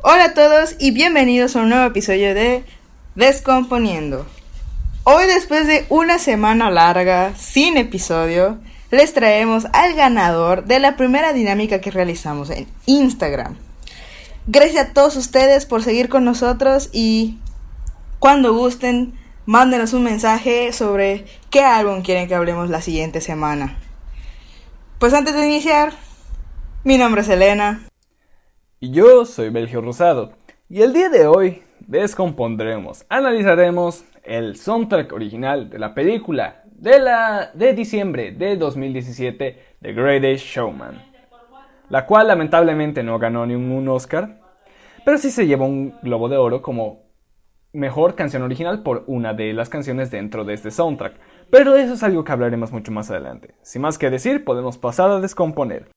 Hola a todos y bienvenidos a un nuevo episodio de Descomponiendo. Hoy después de una semana larga, sin episodio, les traemos al ganador de la primera dinámica que realizamos en Instagram. Gracias a todos ustedes por seguir con nosotros y cuando gusten, mándenos un mensaje sobre qué álbum quieren que hablemos la siguiente semana. Pues antes de iniciar, mi nombre es Elena. Y yo soy Belgio Rosado. Y el día de hoy descompondremos, analizaremos el soundtrack original de la película de, la, de diciembre de 2017, The Greatest Showman, la cual lamentablemente no ganó ningún Oscar, pero sí se llevó un Globo de Oro como mejor canción original por una de las canciones dentro de este soundtrack. Pero eso es algo que hablaremos mucho más adelante. Sin más que decir, podemos pasar a descomponer.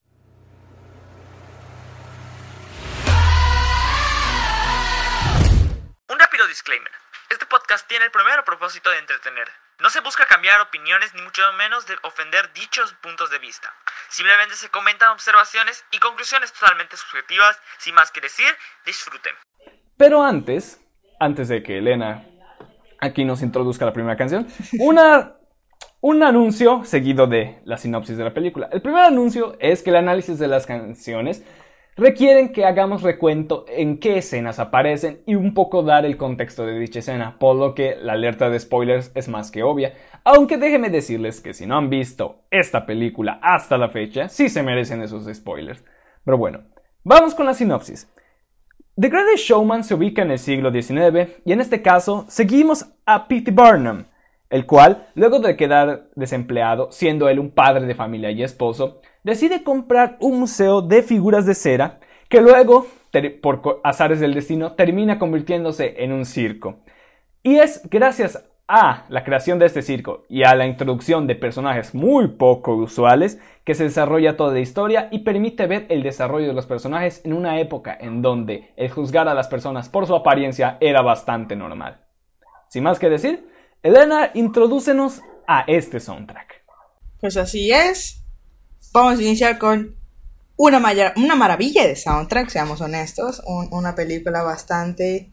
Disclaimer. Este podcast tiene el primero propósito de entretener. No se busca cambiar opiniones ni mucho menos de ofender dichos puntos de vista. Simplemente se comentan observaciones y conclusiones totalmente subjetivas. Sin más que decir, disfruten. Pero antes, antes de que Elena aquí nos introduzca la primera canción, una, un anuncio seguido de la sinopsis de la película. El primer anuncio es que el análisis de las canciones requieren que hagamos recuento en qué escenas aparecen y un poco dar el contexto de dicha escena, por lo que la alerta de spoilers es más que obvia, aunque déjenme decirles que si no han visto esta película hasta la fecha, sí se merecen esos spoilers. Pero bueno, vamos con la sinopsis. The Greatest Showman se ubica en el siglo XIX y en este caso seguimos a Pete Burnham, el cual, luego de quedar desempleado, siendo él un padre de familia y esposo, decide comprar un museo de figuras de cera que luego, por azares del destino, termina convirtiéndose en un circo. Y es gracias a la creación de este circo y a la introducción de personajes muy poco usuales que se desarrolla toda la historia y permite ver el desarrollo de los personajes en una época en donde el juzgar a las personas por su apariencia era bastante normal. Sin más que decir, Elena, introdúcenos a este soundtrack. Pues así es. Vamos a iniciar con una, maravilla de soundtrack, seamos honestos. una película bastante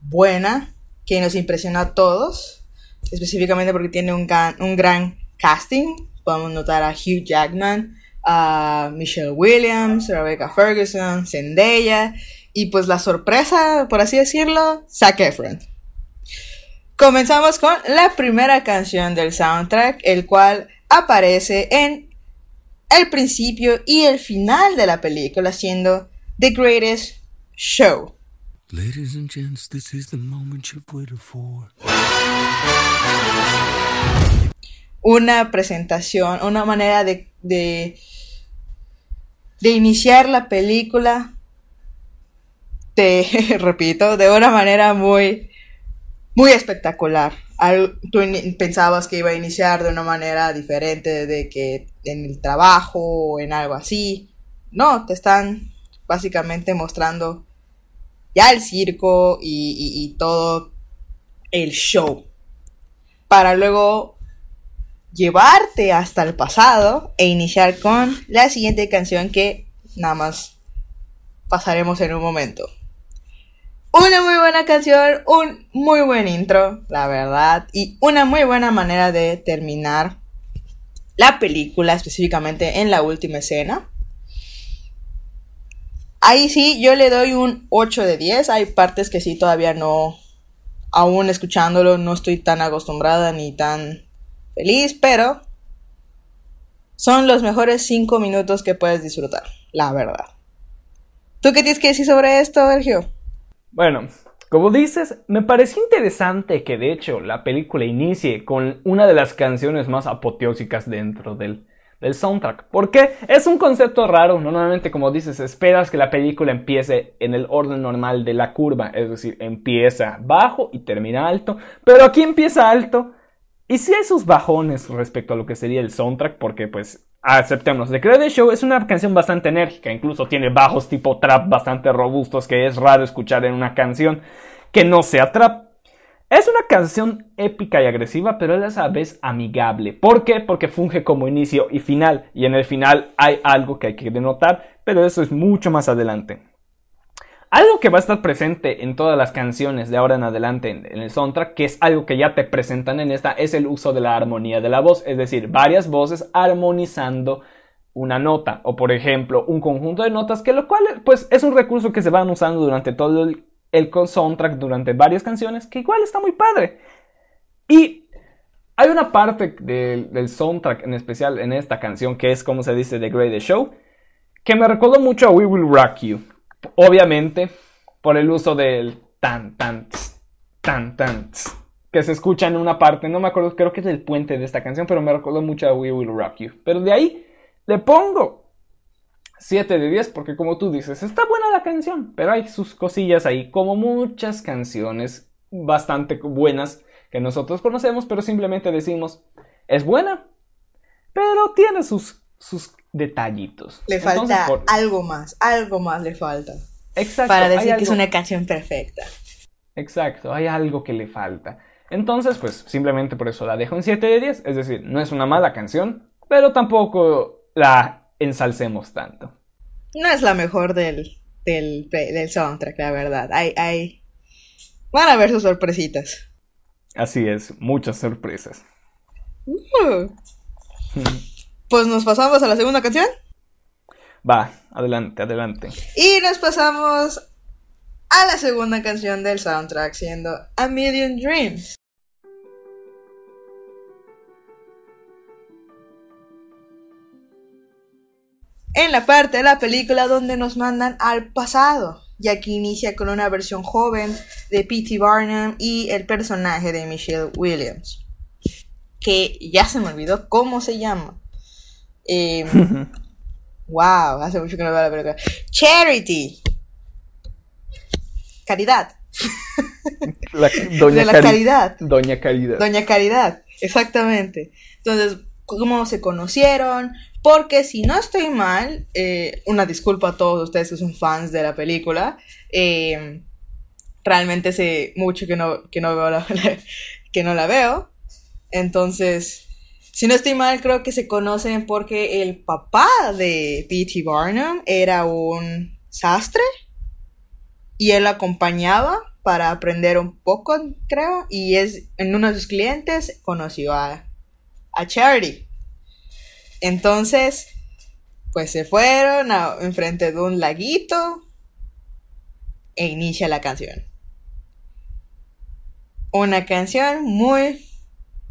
buena que nos impresionó a todos. Específicamente porque tiene un, un gran casting. Podemos notar a Hugh Jackman, a Michelle Williams, Rebecca Ferguson, Zendaya. Y pues la sorpresa, por así decirlo, Zac Efron. Comenzamos con la primera canción del soundtrack, el cual aparece en el principio y el final de la película, siendo The Greatest Show. Ladies and gents, this is the moment you've waited for. Una presentación, una manera de, de, de iniciar la película, te repito, de una manera muy muy espectacular. tú pensabas que iba a iniciar de una manera diferente de que en el trabajo o en algo así. No, te están básicamente mostrando ya el circo y, todo el show. Para luego llevarte hasta el pasado e iniciar con la siguiente canción que nada más pasaremos en un momento. Una muy buena canción, un muy buen intro, la verdad, y una muy buena manera de terminar la película, específicamente en la última escena. Ahí sí, yo le doy un 8 de 10. Hay partes que sí todavía no, aún escuchándolo, no estoy tan acostumbrada ni tan feliz, pero son los mejores 5 minutos que puedes disfrutar, la verdad. ¿Tú qué tienes que decir sobre esto, Sergio? Bueno, como dices, me pareció interesante que de hecho la película inicie con una de las canciones más apoteósicas dentro del, del soundtrack. Porque es un concepto raro. Normalmente, como dices, esperas que la película empiece en el orden normal de la curva. Es decir, empieza bajo y termina alto. Pero aquí empieza alto. Y si hay sus bajones respecto a lo que sería el soundtrack. Porque pues aceptemos. The Credit Show es una canción bastante enérgica, incluso tiene bajos tipo trap bastante robustos que es raro escuchar en una canción que no sea trap. Es una canción épica y agresiva, pero a la vez amigable. ¿Por qué? Porque funge como inicio y final, y en el final hay algo que hay que denotar, pero eso es mucho más adelante. Algo que va a estar presente en todas las canciones de ahora en adelante en, el soundtrack, que es algo que ya te presentan en esta, es el uso de la armonía de la voz, es decir, varias voces armonizando una nota. O por ejemplo un conjunto de notas que lo cual pues es un recurso que se van usando durante todo el, el soundtrack durante varias canciones que igual está muy padre. Y hay una parte del, del soundtrack en especial en esta canción que es como se dice The Greatest Show que me recordó mucho a We Will Rock You obviamente por el uso del tan tan tan tan que se escucha en una parte. No me acuerdo creo que es el puente de esta canción pero me recordó mucho a We Will Rock You. Pero de ahí le pongo 7 de 10 porque como tú dices, está buena la canción, pero hay sus cosillas ahí, como muchas canciones bastante buenas que nosotros conocemos, pero simplemente decimos, es buena, pero tiene sus, sus detallitos. Le falta algo más, algo más le falta. Exacto. Para decir que es una canción perfecta. Exacto, hay algo que le falta. Entonces, pues simplemente por eso la dejo en 7 de 10, es decir, no es una mala canción, pero tampoco la ensalcemos tanto. No es la mejor del, del, del soundtrack, la verdad. Hay, hay... Van a ver sus sorpresitas. Así es, muchas sorpresas. Uh. pues nos pasamos a la segunda canción. Va, adelante, adelante. Y nos pasamos a la segunda canción del soundtrack, siendo A Million Dreams. en la parte de la película donde nos mandan al pasado, ya que inicia con una versión joven de P.T. Barnum y el personaje de Michelle Williams, que ya se me olvidó cómo se llama. Wow, hace mucho que no veo la película. Charity. Caridad. doña de la caridad. Doña Caridad. Doña Caridad, exactamente. Entonces, cómo se conocieron, porque si no estoy mal, eh, una disculpa a todos ustedes que son fans de la película, eh, realmente sé mucho que no, que no, veo la, que no la veo, entonces, si no estoy mal, creo que se conocen porque el papá de P.T. Barnum era un sastre y él acompañaba para aprender un poco, creo, y es en uno de sus clientes conoció a a Charity. Entonces, pues se fueron a, enfrente de un laguito e inicia la canción. Una canción muy,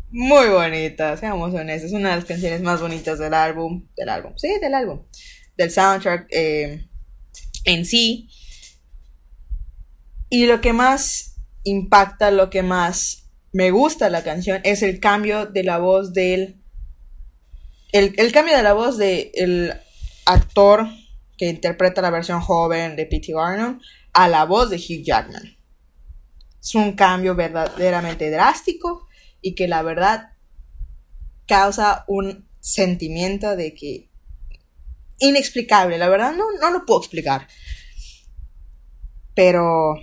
muy bonita, seamos honestos. Es una de las canciones más bonitas del álbum. Del álbum, sí, del álbum. Del soundtrack eh, en sí. Y lo que más impacta, lo que más me gusta la canción es el cambio de la voz del... El, cambio de la voz del actor que interpreta la versión joven de P.T. Barnum a la voz de Hugh Jackman. Es un cambio verdaderamente drástico y que la verdad causa un sentimiento de que inexplicable, la verdad no, no lo puedo explicar. Pero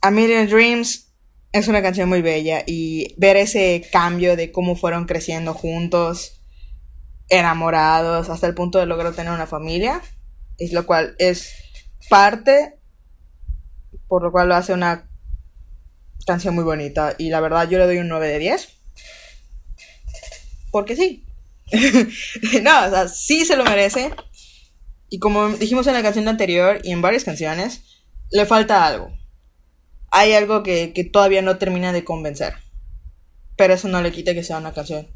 a Million Dreams es una canción muy bella y ver ese cambio de cómo fueron creciendo juntos, enamorados, hasta el punto de lograr tener una familia, es lo cual es parte por lo cual lo hace una canción muy bonita y la verdad yo le doy un 9 de 10 porque sí no, o sea, sí se lo merece y como dijimos en la canción anterior y en varias canciones le falta algo hay algo que, todavía no termina de convencer. Pero eso no le quita que sea una canción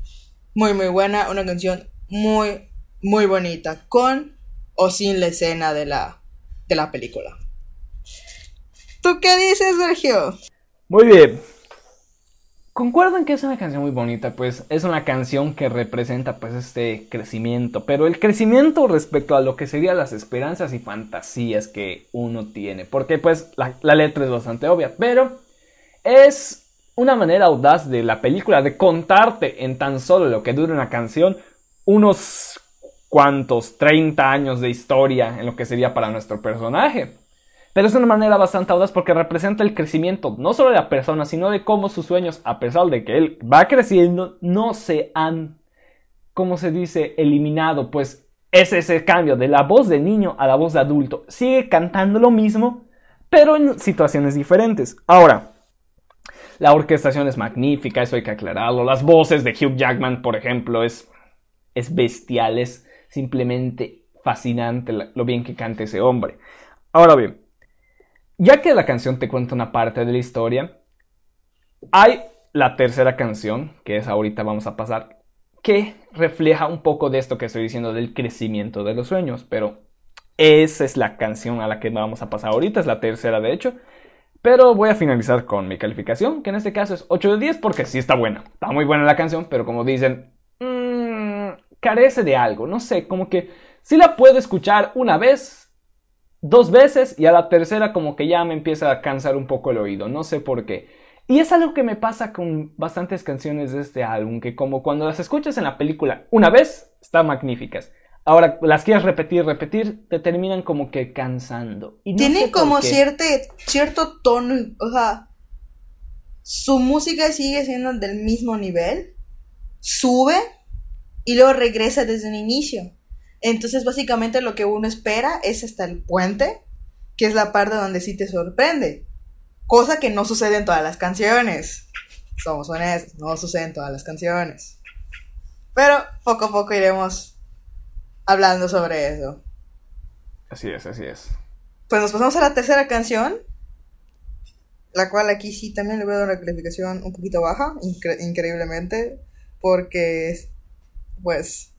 muy, muy buena, una canción muy, muy bonita, con o sin la escena de la, de la película. ¿Tú qué dices, Sergio? Muy bien. Concuerdo en que es una canción muy bonita, pues es una canción que representa pues este crecimiento, pero el crecimiento respecto a lo que serían las esperanzas y fantasías que uno tiene, porque pues la, la letra es bastante obvia, pero es una manera audaz de la película de contarte en tan solo lo que dura una canción unos cuantos 30 años de historia en lo que sería para nuestro personaje. Pero es una manera bastante audaz porque representa el crecimiento no solo de la persona, sino de cómo sus sueños, a pesar de que él va creciendo, no se han, como se dice, eliminado. Pues es ese cambio de la voz de niño a la voz de adulto. Sigue cantando lo mismo, pero en situaciones diferentes. Ahora, la orquestación es magnífica, eso hay que aclararlo. Las voces de Hugh Jackman, por ejemplo, es, es bestial, es simplemente fascinante lo bien que canta ese hombre. Ahora bien, ya que la canción te cuenta una parte de la historia, hay la tercera canción, que es ahorita vamos a pasar, que refleja un poco de esto que estoy diciendo del crecimiento de los sueños, pero esa es la canción a la que vamos a pasar ahorita, es la tercera de hecho. Pero voy a finalizar con mi calificación, que en este caso es 8 de 10 porque sí está buena. Está muy buena la canción, pero como dicen, mmm, carece de algo. No sé, como que sí la puedo escuchar una vez, dos veces y a la tercera como que ya me empieza a cansar un poco el oído. No sé por qué. Y es algo que me pasa con bastantes canciones de este álbum, que como cuando las escuchas en la película una vez, están magníficas. Ahora, las quieres repetir, repetir, te terminan como que cansando. Y Tiene como cierto, cierto tono, o sea, su música sigue siendo del mismo nivel, sube y luego regresa desde el inicio. Entonces, básicamente lo que uno espera es hasta el puente, que es la parte donde sí te sorprende. Cosa que no sucede en todas las canciones. Somos honestos, no sucede en todas las canciones. Pero poco a poco iremos hablando sobre eso. Así es, así es. Pues nos pasamos a la tercera canción, la cual aquí sí también le voy a dar una calificación un poquito baja, increíblemente, porque pues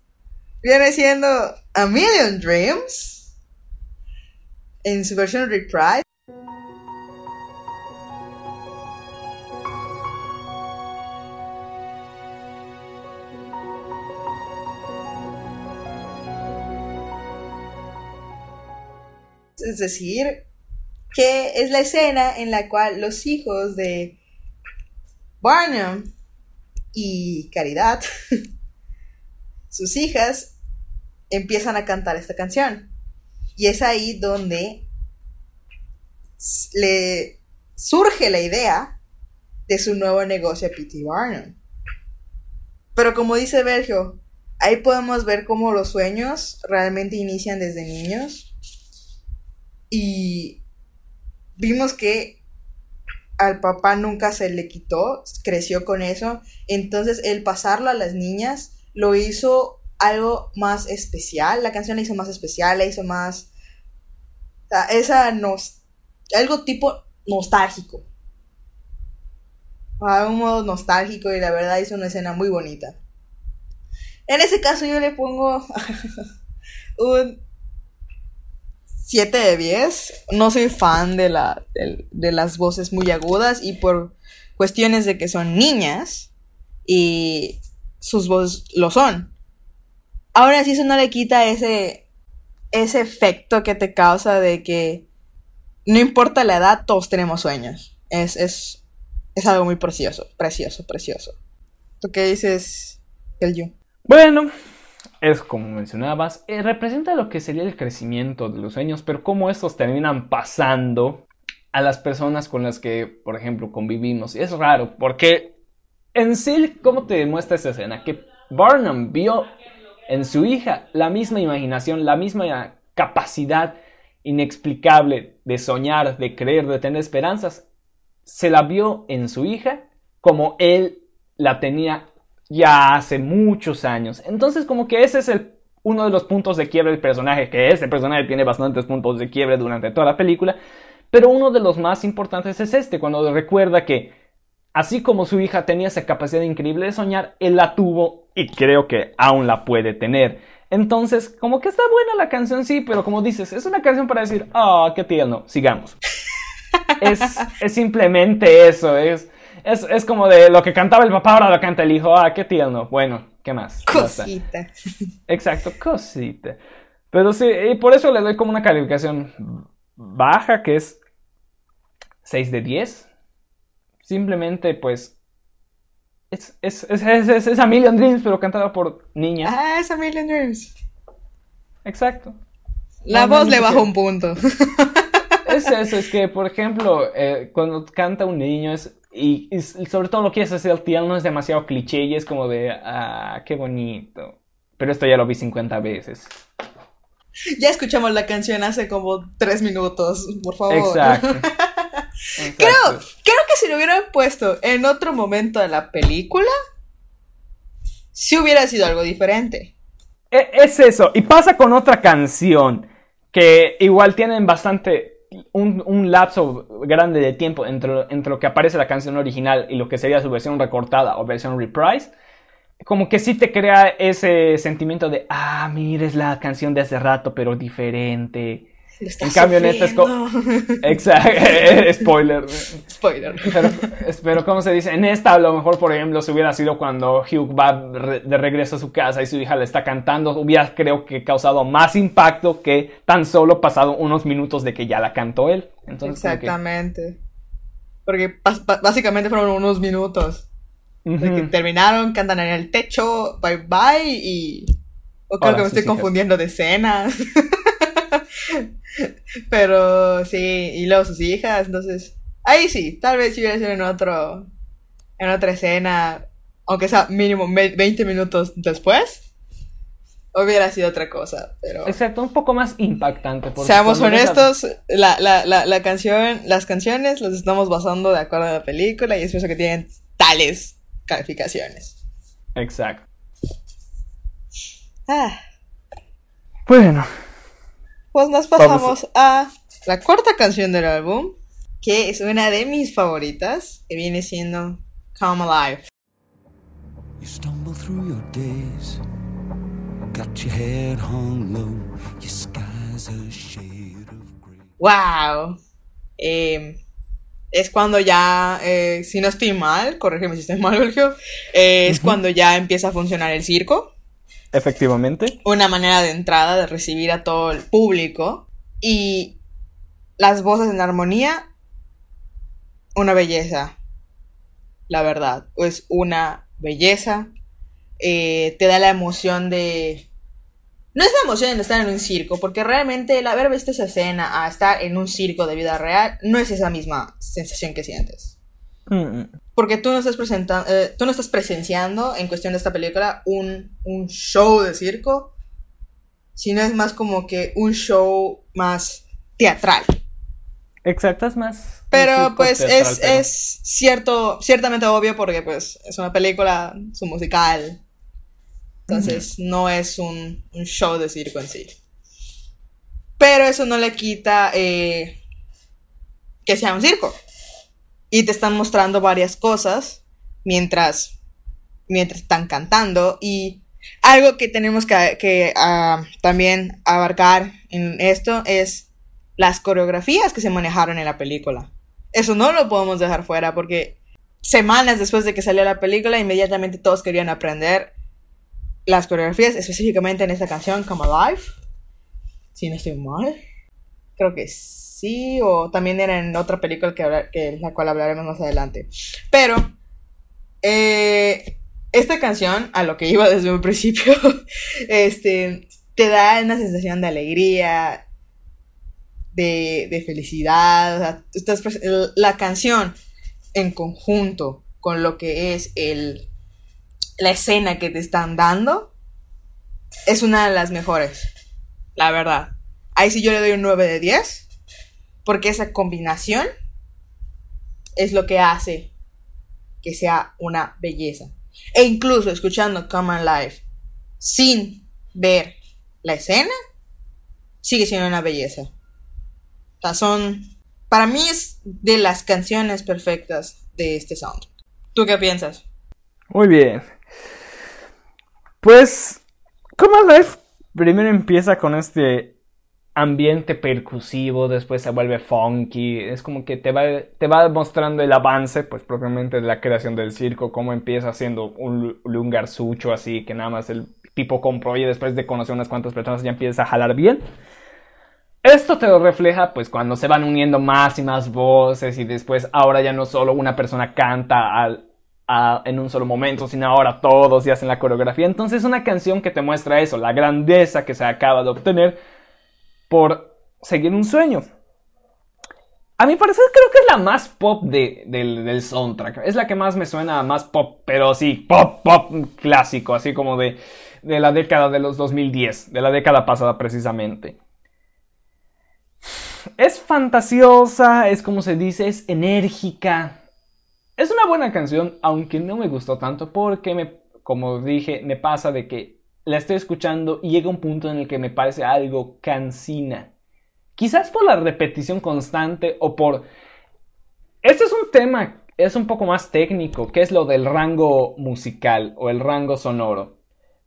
viene siendo A Million Dreams en su versión reprise. es decir, que es la escena en la cual los hijos de Barnum y Caridad, sus hijas, empiezan a cantar esta canción. Y es ahí donde le surge la idea de su nuevo negocio a P.T. Barnum. Pero como dice Bergio, ahí podemos ver cómo los sueños realmente inician desde niños y vimos que al papá nunca se le quitó, creció con eso. Entonces el pasarlo a las niñas lo hizo algo más especial. La canción la hizo más especial, la hizo más... esa nos... algo tipo nostálgico. A un modo nostálgico y la verdad hizo una escena muy bonita. En ese caso yo le pongo un 7 de 10. No soy fan de, la, de, las voces muy agudas y por cuestiones de que son niñas y sus voces lo son. Ahora sí eso no le quita ese, ese efecto que te causa de que no importa la edad, todos tenemos sueños. Es, es, es algo muy precioso, precioso, precioso. ¿Tú qué dices, el yo? Bueno, es como mencionabas, eh, representa lo que sería el crecimiento de los sueños, pero cómo estos terminan pasando a las personas con las que, por ejemplo, convivimos. Y es raro, porque en sí, ¿cómo te demuestra esa escena? Que Barnum vio en su hija la misma imaginación, la misma capacidad inexplicable de soñar, de creer, de tener esperanzas. Se la vio en su hija como él la tenía ya hace muchos años. Entonces como que ese es el, uno de los puntos de quiebre del personaje, que ese personaje tiene bastantes puntos de quiebre durante toda la película, pero uno de los más importantes es este, cuando recuerda que así como su hija tenía esa capacidad increíble de soñar, él la tuvo y creo que aún la puede tener. Entonces, como que está buena la canción, sí, pero como dices, es una canción para decir, ah, qué tierno, sigamos. es, es simplemente eso, es es, como de lo que cantaba el papá, ahora lo canta el hijo. Ah, qué tierno. Bueno, ¿qué más? Cosita. Exacto, cosita. Pero sí, y por eso le doy como una calificación baja, que es 6 de 10. Simplemente, pues. Es, es, es, es, a Million Dreams, pero cantada por niña. Ah, es a Million Dreams. Exacto. La voz le baja un punto. Es eso, es que, por ejemplo, eh, cuando canta un niño es y, sobre todo lo que es hacer el tierno es demasiado cliché y es como de, ah, qué bonito. pero esto ya lo vi 50 veces. Ya escuchamos la canción hace como tres minutos, por favor. Exacto. Creo, creo que si lo hubieran puesto en otro momento de la película, sí hubiera sido algo diferente. E- Es eso, y pasa con otra canción que igual tienen bastante un, un lapso grande de tiempo entre, entre lo que aparece la canción original y lo que sería su versión recortada o versión reprise. Como que sí te crea ese sentimiento de, ah, mira, es la canción de hace rato, pero diferente. Lo En cambio, en esta es. Exacto, spoiler. Spoiler. Pero, pero, ¿cómo se dice? En esta, a lo mejor, por ejemplo, si hubiera sido cuando Hugh va de regreso a su casa y su hija le está cantando, hubiera, creo que, causado más impacto que tan solo pasado unos minutos de que ya la cantó él. Entonces, como que- Exactamente. Porque básicamente fueron unos minutos. De que terminaron, cantan en el techo, bye bye y... O creo Hola, que me estoy hijas. confundiendo de escenas. Pero sí, y luego sus hijas, entonces... Ahí sí, tal vez si hubiera sido en otro... En otra escena, aunque sea mínimo ve- 20 minutos después, hubiera sido otra cosa, pero... Exacto, un poco más impactante. Seamos honestos, la, la, la, la canción, las canciones las estamos basando de acuerdo a la película y es por eso que tienen tales calificaciones. Exacto. Ah, Bueno, pues nos pasamos a la cuarta canción del álbum, que es una de mis favoritas, que viene siendo Come Alive. You stumble through your days, got your head hung low, your sky's a shade of gray. ¡Wow! Eh, es cuando ya, eh, si no estoy mal, corrígeme si estoy mal, Sergio, eh, es cuando ya empieza a funcionar el circo. Efectivamente. una manera de entrada de recibir a todo el público. Y las voces en armonía una belleza la verdad. Es una belleza. Eh, te da la emoción de no es la emoción de estar en un circo porque realmente el haber visto esa escena a estar en un circo de vida real no es esa misma sensación que sientes porque tú no estás presentando, tú no estás presenciando en cuestión de esta película un, un show de circo, sino es más como que un show más teatral. Exacto, es más. Pero pues teatral, es, pero- es cierto, ciertamente obvio porque pues es una película, es un musical. Entonces no es un, un show de circo en sí. Pero eso no le quita eh, que sea un circo. Y te están mostrando varias cosas mientras, mientras están cantando. Y algo que tenemos que, que, ah, también abarcar en esto es las coreografías que se manejaron en la película. Eso no lo podemos dejar fuera porque semanas después de que salió la película, inmediatamente todos querían aprender las coreografías, específicamente en esta canción, Come Alive. Si no estoy mal. Creo que sí, o también era en otra película que, la cual hablaremos más adelante. Pero, eh, esta canción, a lo que iba desde un principio, este, te da una sensación de alegría, de, de felicidad. o sea, estás la canción en conjunto con lo que es el, la escena que te están dando es una de las mejores. La verdad. Ahí sí yo le doy un 9 de 10. Porque esa combinación es lo que hace que sea una belleza. E incluso escuchando Come Alive sin ver la escena, sigue siendo una belleza. O sea, son. Para mí es de las canciones perfectas de este soundtrack. ¿Tú qué piensas? Muy bien. Pues, como Life primero empieza con este ambiente percusivo, después se vuelve funky, es como que te va, te va mostrando el avance, pues propiamente de la creación del circo, cómo empieza siendo un lugar sucho así, que nada más el tipo compró y después de conocer unas cuantas personas ya empieza a jalar bien. Esto te lo refleja pues cuando se van uniendo más y más voces y después ahora ya no solo una persona canta al, en un solo momento, sino ahora todos y hacen la coreografía. Entonces una canción que te muestra eso, la grandeza que se acaba de obtener por seguir un sueño. A mi parecer creo que es la más pop de- del, del soundtrack. Es la que más me suena más pop, pero sí, pop, pop clásico, así como de de la década de los 2010, de la década pasada precisamente. Es fantasiosa, es como se dice, es enérgica. Es una buena canción, aunque no me gustó tanto porque, me, como dije, me pasa de que la estoy escuchando y llega un punto en el que me parece algo cansina. Quizás por la repetición constante o por... Este es un tema, es un poco más técnico, que es lo del rango musical o el rango sonoro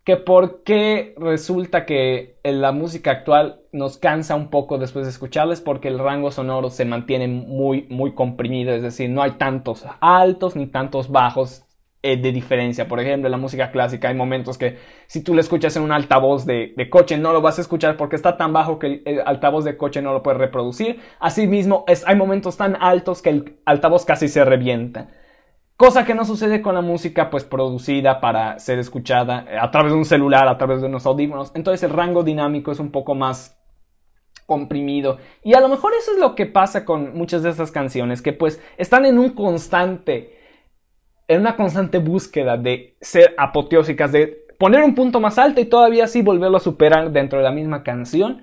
que por qué resulta que la música actual nos cansa un poco después de escucharles porque el rango sonoro se mantiene muy muy comprimido, es decir, no hay tantos altos ni tantos bajos eh, de diferencia. Por ejemplo, en la música clásica hay momentos que si tú le escuchas en un altavoz de, de, coche no lo vas a escuchar porque está tan bajo que el, altavoz de coche no lo puede reproducir. Asimismo, es, hay momentos tan altos que el altavoz casi se revienta. Cosa que no sucede con la música pues producida para ser escuchada eh, a través de un celular, a través de unos audífonos. Entonces el rango dinámico es un poco más comprimido. Y a lo mejor eso es lo que pasa con muchas de estas canciones, que pues están en un constante, en una constante búsqueda de ser apoteósicas, de poner un punto más alto y todavía así volverlo a superar dentro de la misma canción.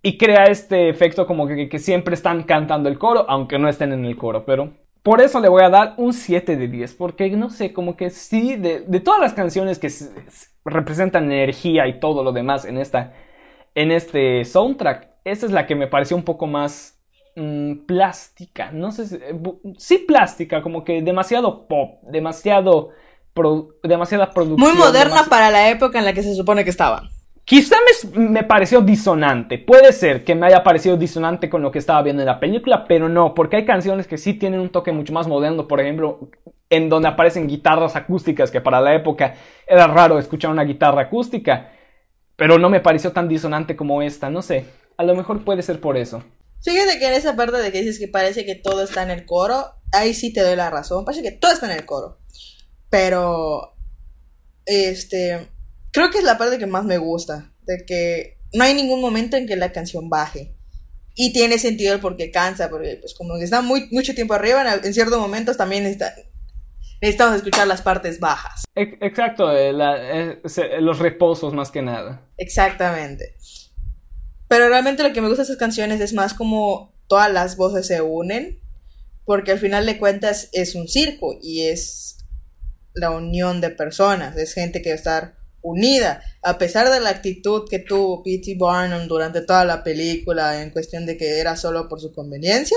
Y crea este efecto como que, siempre están cantando el coro, aunque no estén en el coro, pero por eso le voy a dar un 7 de 10, porque no sé, como que sí, de, todas las canciones que representan energía y todo lo demás en, esta, en este soundtrack, esta es la que me pareció un poco más mm, plástica, no sé, si, eh, sí plástica, como que demasiado pop, demasiado, demasiada producción. Muy moderna para la época en la que se supone que estaban. Quizá me, me, pareció disonante. Puede ser que me haya parecido disonante con lo que estaba viendo en la película, pero no, porque hay canciones que sí tienen un toque mucho más moderno, por ejemplo, en donde aparecen guitarras acústicas, que para la época era raro escuchar una guitarra acústica, pero no me pareció tan disonante como esta, no sé, a lo mejor puede ser por eso. Fíjate que en esa parte de que dices que parece que todo está en el coro, ahí sí te doy la razón, parece que todo está en el coro, pero, este creo que es la parte que más me gusta, de que no hay ningún momento en que la canción baje. Y tiene sentido el por qué cansa, porque pues como está muy, mucho tiempo arriba, en, ciertos momentos también está, necesitamos escuchar las partes bajas. Exacto, eh, eh, los reposos más que nada. Exactamente. Pero realmente lo que me gusta de esas canciones es más como todas las voces se unen, porque al final de cuentas es un circo y es la unión de personas, es gente que va a estar unida, a pesar de la actitud que tuvo P.T. Barnum durante toda la película en cuestión de que era solo por su conveniencia,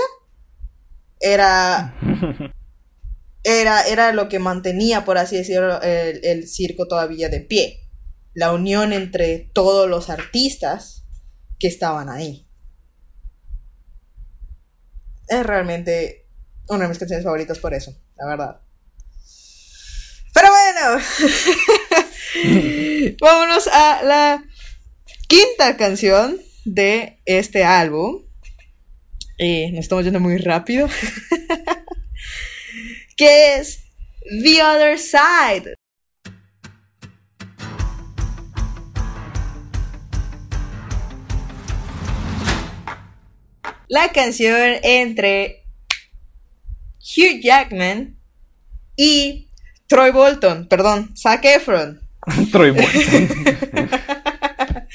era, era, era lo que mantenía, por así decirlo, el, el circo todavía de pie, la unión entre todos los artistas que estaban ahí. Es realmente una de mis canciones favoritas por eso, la verdad. Pero bueno. Vámonos a la quinta canción de este álbum. Eh, nos estamos yendo muy rápido. que es The Other Side. La canción entre Hugh Jackman y Troy Bolton, perdón, Zac Efron. Troy Bolton.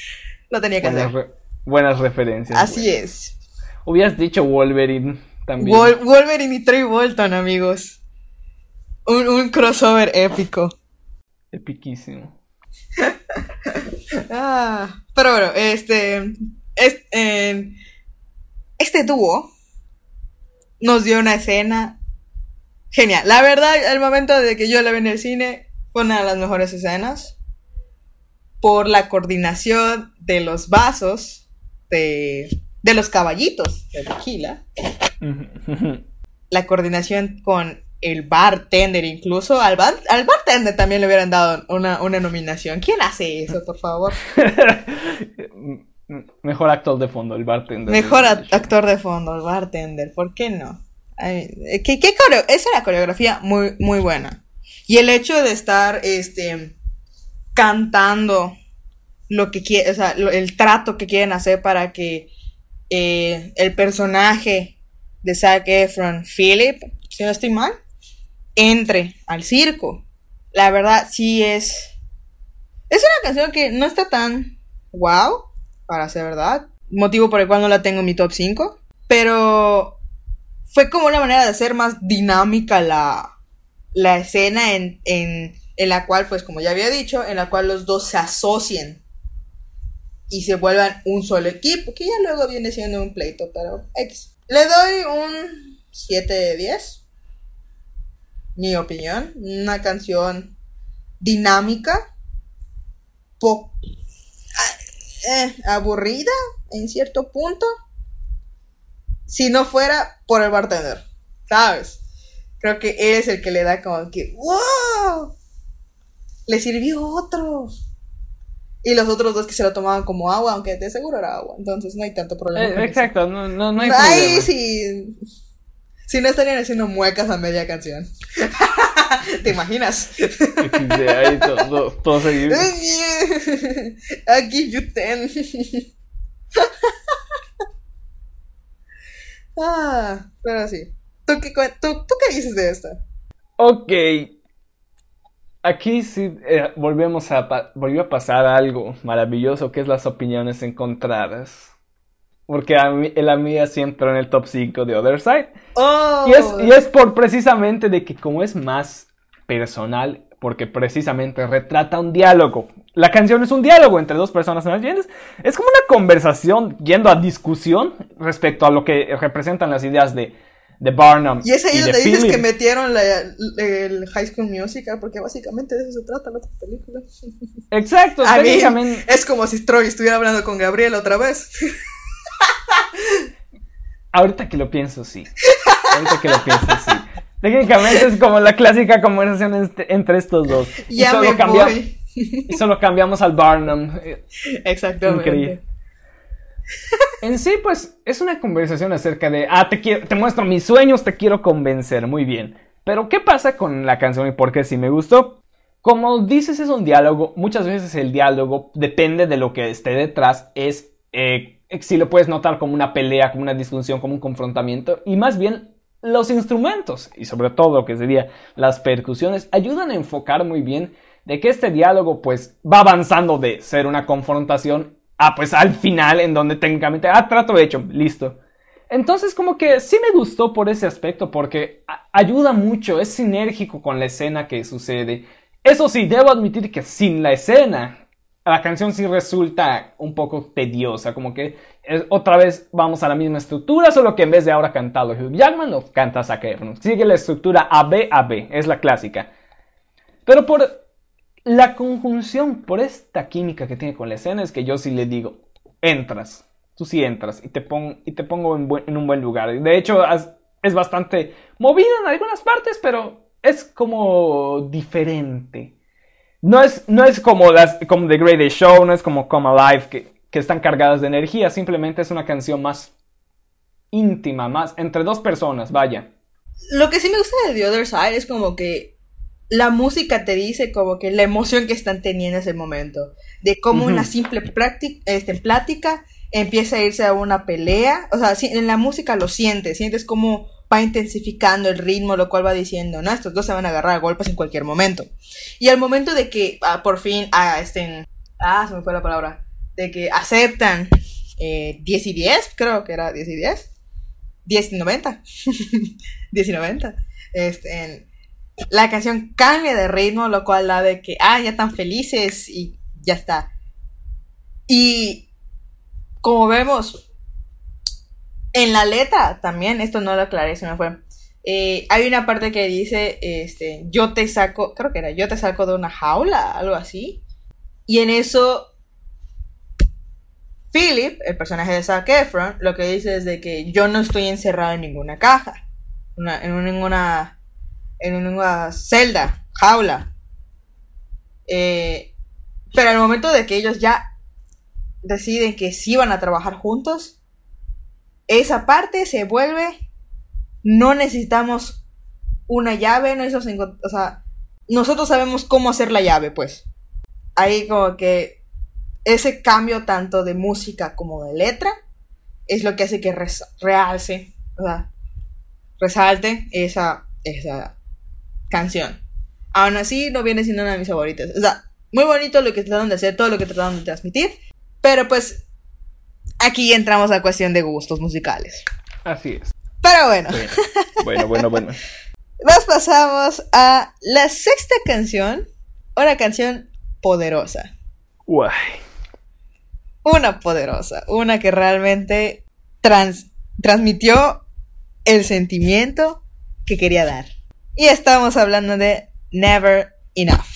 Lo tenía que buenas hacer. Re buenas referencias. Así es. Hubieras dicho Wolverine también. Wol Wolverine y Troy Bolton, amigos. Un, un crossover épico. Epiquísimo. ah, pero bueno, este. Es, eh, este dúo nos dio una escena genial. La verdad, al momento de que yo la vi en el cine, fue una de las mejores escenas por la coordinación de los vasos de, de los caballitos de tequila. la coordinación con el bartender, incluso al, bar, al bartender también le hubieran dado una, una nominación. ¿Quién hace eso, por favor? Mejor actor de fondo, el bartender. Mejor actor de fondo, el bartender, ¿por qué no? Ay, ¿qué, qué coreo Esa era coreografía muy, muy buena. Y el hecho de estar, este, cantando lo que quiere, o sea, el trato que quieren hacer para que eh, el personaje de Zac Efron, Philip, si no estoy mal, entre al circo. La verdad sí es Es una canción que no está tan wow, para ser verdad. Motivo por el cual no la tengo en mi top 5. Pero fue como una manera de hacer más dinámica la, la escena en, en, en la cual, pues como ya había dicho, en la cual los dos se asocien y se vuelvan un solo equipo, que ya luego viene siendo un pleito, pero X. Le doy un 7 de 10. Mi opinión, una canción dinámica, po eh, aburrida en cierto punto, si no fuera por el bartender, ¿sabes? Creo que él es el que le da como que, ¡wow! Le sirvió otro. Y los otros dos que se lo tomaban como agua, aunque de seguro era agua. Entonces no hay tanto problema. Eh, exacto, no, no, no hay Ay, problema. sí. Si no estarían haciendo muecas a media canción. ¿Te imaginas? XD, ahí todo, todo seguido. Give you ten. ah, pero sí. ¿Tú qué, tú, ¿Tú qué dices de esta? Ok. Aquí sí eh, volvemos a volvió a pasar algo maravilloso que es las opiniones encontradas. Porque a mí, la mía sí entró en el top 5 de Other Side. Oh, Y es, y es por precisamente de que como es más personal, porque precisamente retrata un diálogo. La canción es un diálogo entre dos personas más bien. Es, como una conversación yendo a discusión respecto a lo que representan las ideas de, de Barnum y es ahí donde dices Philip. que metieron la- el High School Musical, porque básicamente de eso se trata la otra película. Exacto, A mí, es como si Troy estuviera hablando con Gabriel otra vez. Ahorita que lo pienso, sí. Ahorita que lo pienso, sí. Técnicamente es como la clásica conversación este- entre estos dos. Y ya solo me cambia- voy. Y solo cambiamos al Barnum. Exactamente. Increíble. En sí, pues es una conversación acerca de, ah, te, quiero, te muestro mis sueños, te quiero convencer, muy bien. Pero, ¿qué pasa con la canción y por qué sí me gustó? Como dices, es un diálogo, muchas veces el diálogo depende de lo que esté detrás, es, eh, si lo puedes notar como una pelea, como una discusión, como un confrontamiento, y más bien los instrumentos, y sobre todo lo que sería las percusiones, ayudan a enfocar muy bien de que este diálogo pues va avanzando de ser una confrontación a pues al final en donde técnicamente, ah, trato hecho, listo. Entonces como que sí me gustó por ese aspecto porque ayuda mucho, es sinérgico con la escena que sucede. Eso sí, debo admitir que sin la escena, la canción sí resulta un poco tediosa, como que otra vez vamos a la misma estructura, solo que en vez de ahora cantarlo Hugh Jackman, lo canta Zac Efron. Sigue la estructura AB AB, es la clásica. Pero por la conjunción, por esta química que tiene con la escena, es que yo sí le digo, entras, tú sí entras y te, pon- y te pongo en, un buen lugar. De hecho, es bastante movido en algunas partes, pero es como diferente. No es, no es como, las, como The Greatest Show, no es como Come Alive, que, que están cargadas de energía, simplemente es una canción más íntima, más entre dos personas, vaya. Lo que sí me gusta de The Other Side es como que la música te dice como que la emoción que están teniendo en ese momento. De cómo una simple práctica, este, plática empieza a irse a una pelea. O sea, en la música lo sientes, sientes cómo va intensificando el ritmo, lo cual va diciendo, no, estos dos se van a agarrar a golpes en cualquier momento. Y al momento de que ah, por fin ah, estén, ah, se me fue la palabra, de que aceptan eh, 10 y 10, creo que era 10 y 10, 10 y 90, 10 y 90, este, en- la canción cambia de ritmo, lo cual da de que, ah, ya están felices y ya está. Y como vemos en la letra también, esto no lo aclaré, se me fue. eh, hay una parte que dice, este, yo te saco, creo que era, yo te saco de una jaula, algo así. Y en eso, Philip, el personaje de Zac Efron, lo que dice es de que yo no estoy encerrado en ninguna caja, en ninguna, en ninguna celda, jaula. Eh, pero al momento de que ellos ya deciden que sí van a trabajar juntos, esa parte se vuelve, no necesitamos una llave, no necesitamos o sea, nosotros sabemos cómo hacer la llave, pues. Ahí como que ese cambio tanto de música como de letra es lo que hace que res- realce, o sea, resalte esa, esa canción. Aún así no viene siendo una de mis favoritas. O sea, Muy bonito lo que trataron de hacer, todo lo que trataron de transmitir. Pero pues aquí entramos a cuestión de gustos musicales. Así es. Pero bueno, Bueno, bueno, bueno. nos pasamos a la sexta canción. Una canción poderosa. Guay. Una poderosa. Una que realmente trans- transmitió el sentimiento que quería dar. Y estamos hablando de Never Enough.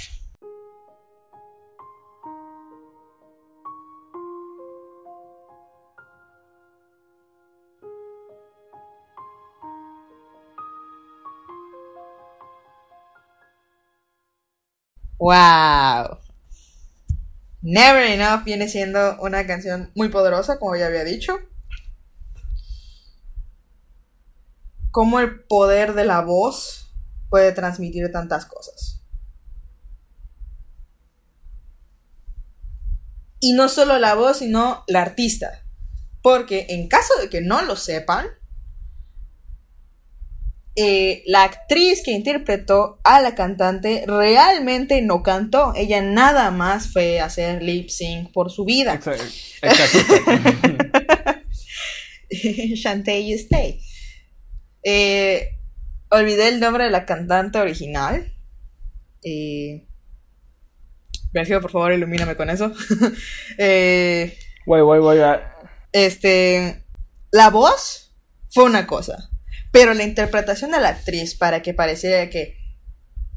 Wow. Never Enough viene siendo una canción muy poderosa, como ya había dicho. Cómo el poder de la voz puede transmitir tantas cosas. Y no solo la voz, sino la artista. Porque en caso de que no lo sepan, eh, la actriz que interpretó a la cantante realmente no cantó. Ella nada más fue a hacer lip sync por su vida. Exacto. exacto. Shantae You Stay. Eh, olvidé el nombre de la cantante original. Eh, Sergio, por favor, ilumíname con eso. Eh, guay. guay. este, la voz fue una cosa, pero la interpretación de la actriz para que pareciera que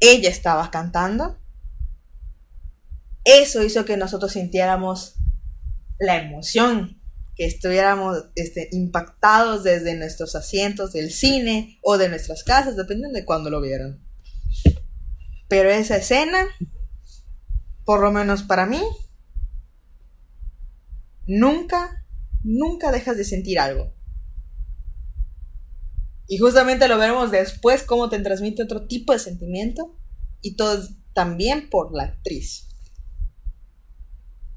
ella estaba cantando, eso hizo que nosotros sintiéramos la emoción, que estuviéramos este, impactados desde nuestros asientos del cine o de nuestras casas, dependiendo de cuándo lo vieron. Pero esa escena, por lo menos para mí, nunca, nunca dejas de sentir algo. Y justamente lo veremos después cómo te transmite otro tipo de sentimiento y todo también por la actriz.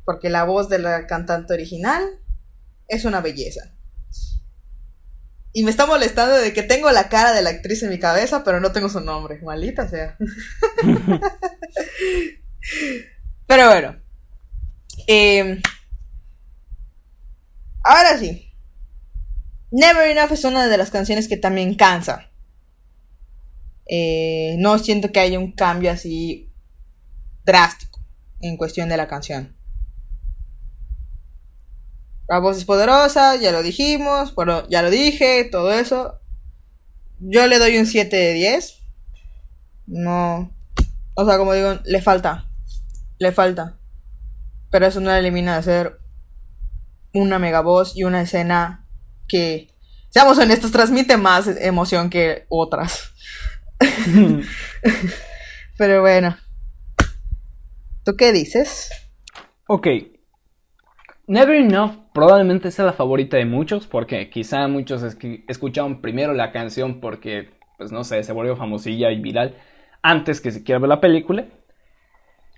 Porque la voz de la cantante original es una belleza. Y me está molestando de que tengo la cara de la actriz en mi cabeza, pero no tengo su nombre. Maldita sea. pero bueno. Eh, ahora sí. Never Enough es una de las canciones que también cansa. Eh, no siento que haya un cambio así drástico en cuestión de la canción. La voz es poderosa, ya lo dijimos, bueno, ya lo dije, todo eso. Yo le doy un 7 de 10. No. O sea, como digo, le falta. Le falta. Pero eso no le elimina de ser una mega voz y una escena que, seamos honestos, transmite más emoción que otras. Pero bueno. ¿Tú qué dices? Ok. Never Enough probablemente sea la favorita de muchos porque quizá muchos esqui- escucharon primero la canción porque, pues no sé, se volvió famosilla y viral antes que siquiera ver la película.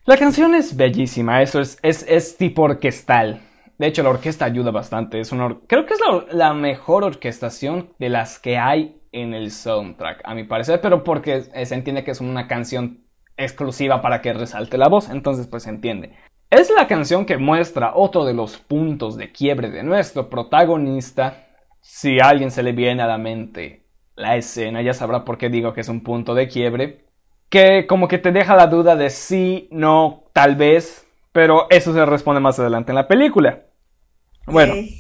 La canción es bellísima, eso es, es, es tipo orquestal. De hecho, la orquesta ayuda bastante. Es Creo que es la, or- la mejor orquestación de las que hay en el soundtrack, a mi parecer, pero porque se entiende que es una canción exclusiva para que resalte la voz, entonces pues se entiende. Es la canción que muestra otro de los puntos de quiebre de nuestro protagonista. Si a alguien se le viene a la mente la escena, ya sabrá por qué digo que es un punto de quiebre. Que como que te deja la duda de sí, no, tal vez. Pero eso se responde más adelante en la película. Bueno, Eh,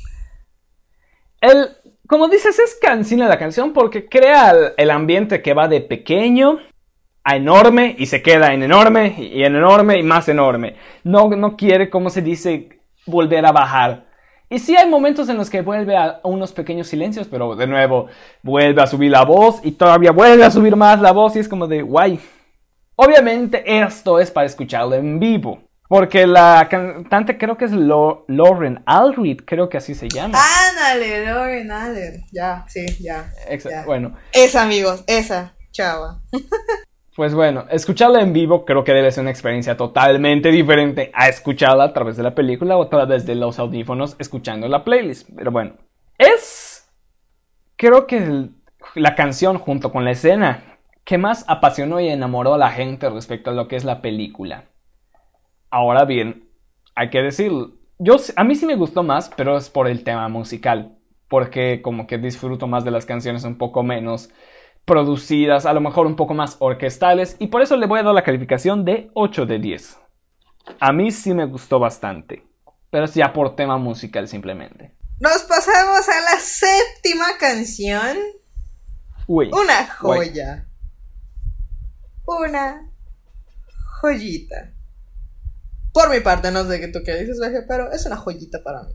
el, como dices, es cansina la canción porque crea el, el ambiente que va de pequeño a enorme y se queda en enorme y en enorme y más enorme. No, no quiere, como se dice, volver a bajar. Y sí hay momentos en los que vuelve a, a unos pequeños silencios, pero de nuevo vuelve a subir la voz y todavía vuelve a subir más la voz y es como de guay. Obviamente esto es para escucharlo en vivo. Porque la cantante creo que es Lo- Lauren Alred, creo que así se llama. Ándale, Lauren Allen. Ya, sí, ya. Ya. Bueno, Esa, amigos, esa, chava. Pues bueno, escucharla en vivo creo que debe ser una experiencia totalmente diferente a escucharla a través de la película o a través de los audífonos escuchando la playlist. Pero bueno, es creo que el- la canción junto con la escena que más apasionó y enamoró a la gente respecto a lo que es la película. Ahora bien, hay que decirlo. Yo, a mí sí me gustó más, pero es por el tema musical. Porque como que disfruto más de las canciones un poco menos producidas, a lo mejor un poco más orquestales. Y por eso le voy a dar la calificación de 8 de 10. A mí sí me gustó bastante. Pero es ya por tema musical simplemente. Nos pasamos a la séptima canción. Uy. Una joya. Una joyita. Por mi parte, no sé qué tú qué dices, Veje, pero es una joyita para mí.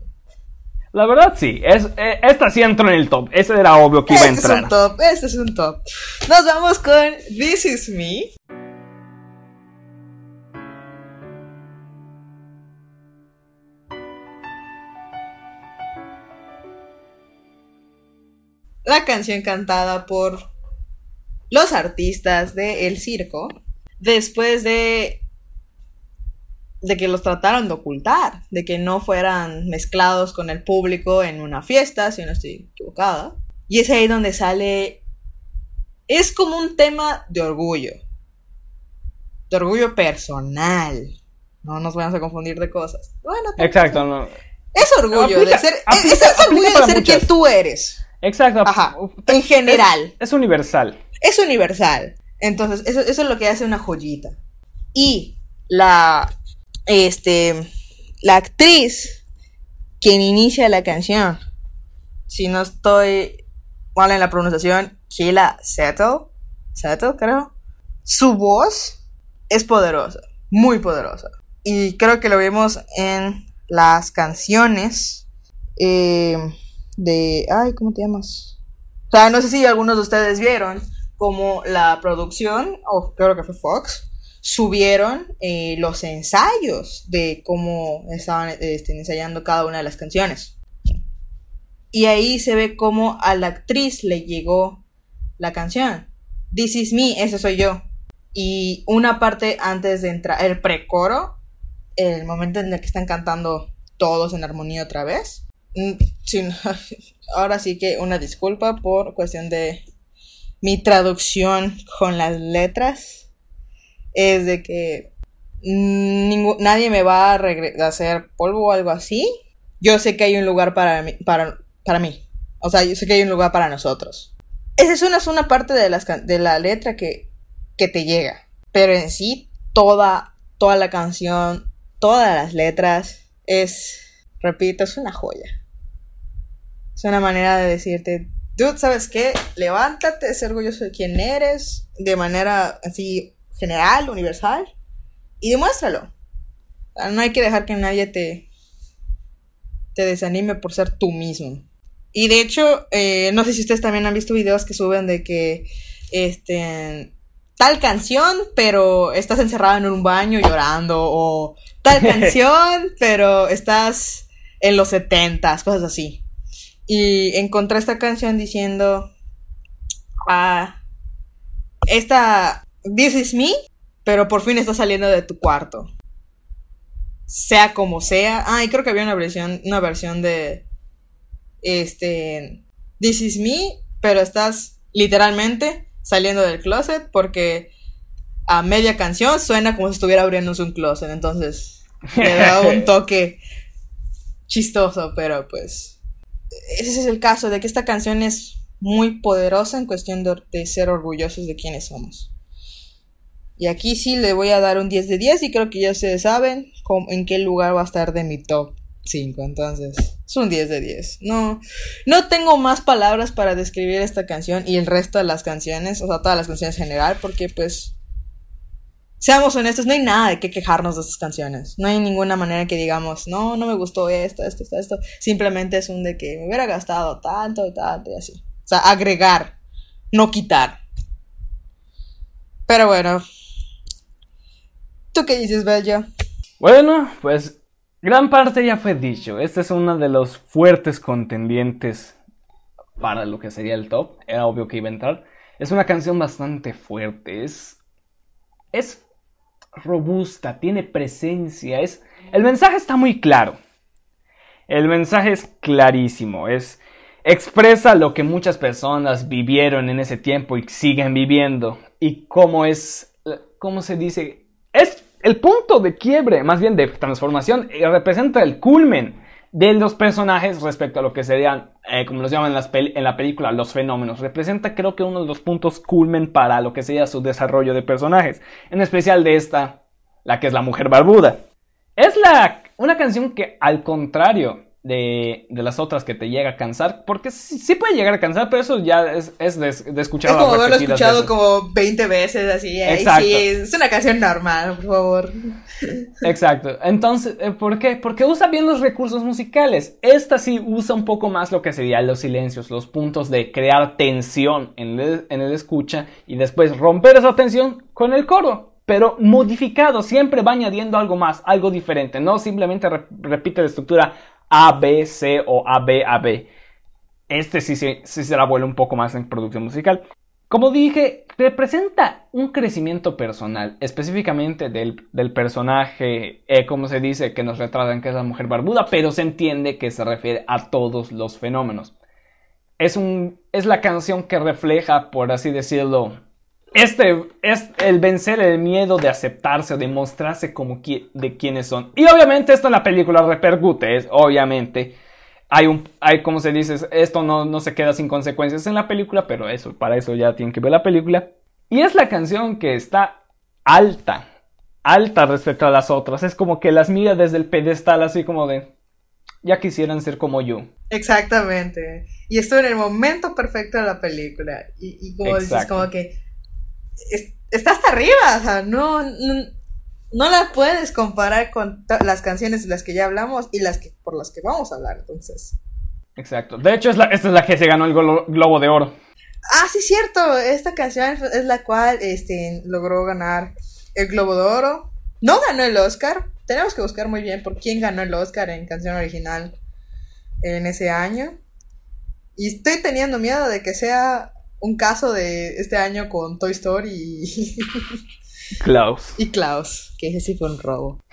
La verdad sí, es, eh, esta sí entró en el top. Ese era obvio que iba a Este es entrar. un top, este es un top. Nos vamos con This Is Me. La canción cantada por los artistas de El Circo después de de que los trataron de ocultar, de que no fueran mezclados con el público en una fiesta, si no estoy equivocada. Y es ahí donde sale. Es como un tema de orgullo. De orgullo personal. No nos vayamos a confundir de cosas. Bueno. Exacto, no. Es orgullo Aplica- de ser. aplica- es, orgullo de ser muchas. quien tú eres. Exacto. Ajá. En general. Es universal. Es universal. Entonces, eso, eso es lo que hace una joyita. Y la. Este. La actriz. Quien inicia la canción. Si no estoy mal en la pronunciación. Sheila Settle. Settle, creo. Su voz es poderosa. Muy poderosa. Y creo que lo vimos en las canciones. eh, de. Ay, ¿cómo te llamas? O sea, no sé si algunos de ustedes vieron como la producción, o creo que fue Fox, subieron eh, los ensayos de cómo estaban este, ensayando cada una de las canciones. Y ahí se ve cómo a la actriz le llegó la canción. This is me, ese soy yo. Y una parte antes de entrar, el precoro, el momento en el que están cantando todos en armonía otra vez. Mm, ahora sí que una disculpa por cuestión de mi traducción con las letras. Es de que nadie me va a, hacer polvo o algo así. Yo sé que hay un lugar para mí, para, para mí. O sea, yo sé que hay un lugar para nosotros. Esa es una, es una parte de, las, de la letra que, que te llega. Pero en sí, toda, toda la canción, todas las letras, es, repito, es una joya. Es una manera de decirte, dude, ¿sabes qué? Levántate, sé orgulloso de quién eres, de manera así general, universal, y demuéstralo. No hay que dejar que nadie te, te desanime por ser tú mismo. Y de hecho, eh, no sé si ustedes también han visto videos que suben de que, este, tal canción, pero estás encerrado en un baño llorando, o tal canción, pero estás en los setentas, cosas así. Y encontré esta canción diciendo, ah, esta, this is me, pero por fin está saliendo de tu cuarto. Sea como sea. Ah, y creo que había una versión, una versión de, este, this is me, pero estás literalmente saliendo del closet porque a media canción suena como si estuviera abriéndose un closet. Entonces, le da un toque chistoso, pero pues ese es el caso de que esta canción es muy poderosa en cuestión de, de ser orgullosos de quienes somos. Y aquí sí le voy a dar un 10 de 10 y creo que ya ustedes saben cómo- en qué lugar va a estar de mi top 5. Entonces, es un 10 de 10. No, no tengo más palabras para describir esta canción y el resto de las canciones, o sea, todas las canciones en general, porque pues Seamos honestos, no hay nada de qué quejarnos de estas canciones. No hay ninguna manera que digamos, no, no me gustó esto, esto, esto, esto. Simplemente es un de que me hubiera gastado tanto y tanto y así. O sea, agregar, no quitar. Pero bueno. ¿Tú qué dices, Bello? Bueno, pues gran parte ya fue dicho. Este es uno de los fuertes contendientes para lo que sería el top. Era obvio que iba a entrar. Es una canción bastante fuerte. Es. Es robusta, tiene presencia. Es. El mensaje está muy claro. El mensaje es clarísimo. Es. Expresa lo que muchas personas vivieron en ese tiempo y siguen viviendo. Y cómo es. ¿Cómo se dice? Es, el punto de quiebre, más bien de transformación, eh, representa el culmen de los personajes respecto a lo que serían, eh, como los llaman en, en la película, los fenómenos. Representa creo que uno de los puntos culmen para lo que sería su desarrollo de personajes. En especial de esta, la que es la mujer barbuda. Es la, una canción que al contrario de, de las otras que te llega a cansar, porque sí, sí puede llegar a cansar, pero eso ya es, es de, de Es escucharla como haberlo escuchado veces. como 20 veces, así. ay, Exacto. sí, es una canción normal, por favor. Exacto. Entonces, eh, ¿por qué? Porque usa bien los recursos musicales. Esta sí usa un poco más lo que serían los silencios, los puntos de crear tensión en el, en el escucha y después romper esa tensión con el coro. Pero modificado, siempre va añadiendo algo más, algo diferente. No simplemente re- repite la estructura A, B, C o A, B, A, B. Este sí, sí, sí se la vuelve un poco más en producción musical. Como dije, representa un crecimiento personal, específicamente del, del personaje, eh, como se dice, que nos retratan que es la mujer barbuda, pero se entiende que se refiere a todos los fenómenos. Es, un, es la canción que refleja, por así decirlo, este es el vencer el miedo de aceptarse, de mostrarse como qui- de quienes son. Y obviamente esto en la película repercute, es, obviamente. Hay un, hay como se dice, esto no, no se queda sin consecuencias en la película, pero eso, para eso ya tienen que ver la película. Y es la canción que está alta, alta respecto a las otras. Es como que las mira desde el pedestal, así como de, ya quisieran ser como yo. Exactamente. Y estuvo en el momento perfecto de la película. Y, y como dices, Exacto. como que es- está hasta arriba, o sea, no, no, no la puedes comparar con las canciones de las que ya hablamos y las que por las que vamos a hablar, entonces. Exacto. De hecho, es la, esta es la que se ganó el glo- Globo de Oro. Ah, sí, cierto. Esta canción es la cual este, logró ganar el Globo de Oro. No ganó el Oscar. Tenemos que buscar muy bien por quién ganó el Oscar en canción original en ese año. Y estoy teniendo miedo de que sea un caso de este año con Toy Story y, Klaus. y Klaus, que ese sí fue un robo.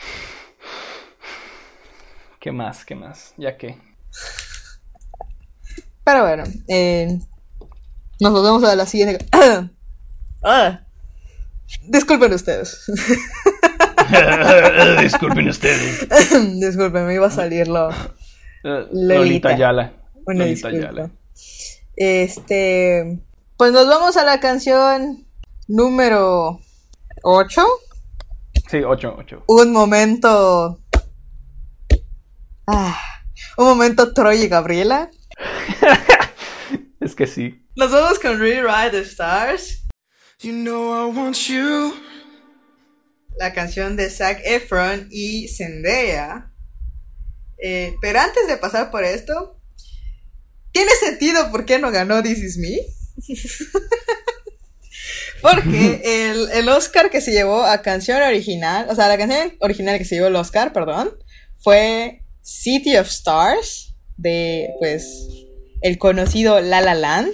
¿Qué más? ¿Qué más? Ya que. Pero bueno, eh, nos volvemos a la siguiente. Ah, disculpen ustedes. Disculpen ustedes. Disculpen, me iba a salir lo. Eh, Lolita. Ayala. Una Lolita. Ayala. Este. Pues nos vamos a la canción número 8. Sí, 8, 8. Un momento. Ah, un momento Troy y Gabriela. Es que sí. Nos vamos con Rewrite the Stars. You know I want you. La canción de Zac Efron y Zendaya. Eh, pero antes de pasar por esto, ¿tiene sentido por qué no ganó This Is Me? Porque el, el Oscar que se llevó a canción original, o sea, la canción original que se llevó el Oscar, perdón, fue City of Stars, de, pues, el conocido La La Land.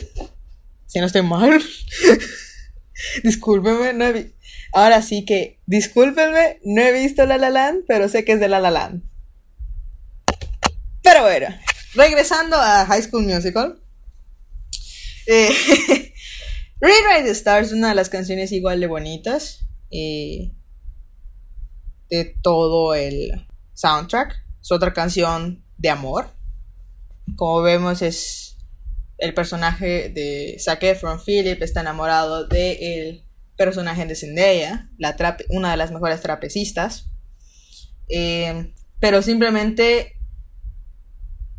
Si no estoy mal. Discúlpeme, no he Ahora sí que, discúlpenme, no he visto La La Land, pero sé que es de La La Land. Pero bueno, regresando a High School Musical. Eh, Rewrite the Stars es una de las canciones igual de bonitas eh, de todo el soundtrack. Es otra canción de amor. Como vemos es el personaje de Zac Efron, Philip, está enamorado del personaje de Zendaya, la una de las mejores trapecistas. Eh, pero simplemente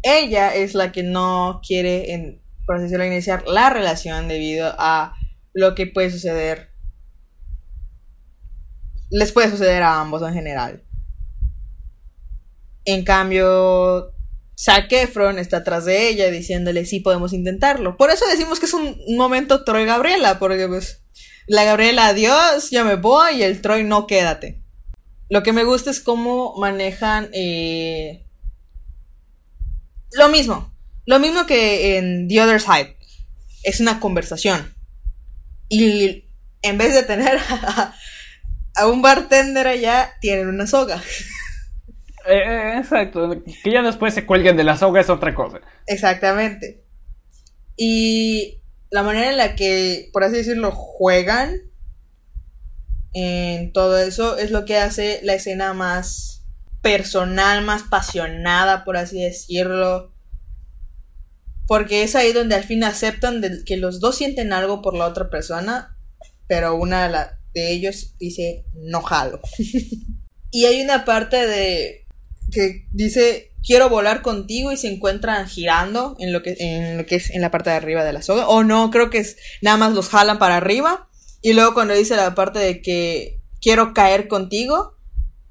ella es la que no quiere, en, por así decirlo, iniciar la relación debido a lo que puede suceder. Les puede suceder a ambos en general. En cambio, Zac está atrás de ella diciéndole sí podemos intentarlo. Por eso decimos que es un momento Troy Gabriela, porque pues la Gabriela adiós, ya me voy y el Troy no quédate. Lo que me gusta es cómo manejan eh, lo mismo, lo mismo que en The Other Side. Es una conversación. Y en vez de tener a, a un bartender allá, tienen una soga. Eh, eh, exacto. Que ya después se cuelguen de la soga es otra cosa. Exactamente. Y la manera en la que, por así decirlo, juegan en todo eso es lo que hace la escena más personal, más pasionada, por así decirlo. Porque es ahí donde al fin aceptan de que los dos sienten algo por la otra persona, pero una de, la- de ellos dice no jalo. y hay una parte de que dice quiero volar contigo y se encuentran girando en lo que en lo que es en la parte de arriba de la soga o no creo que es nada más los jalan para arriba y luego cuando dice la parte de que quiero caer contigo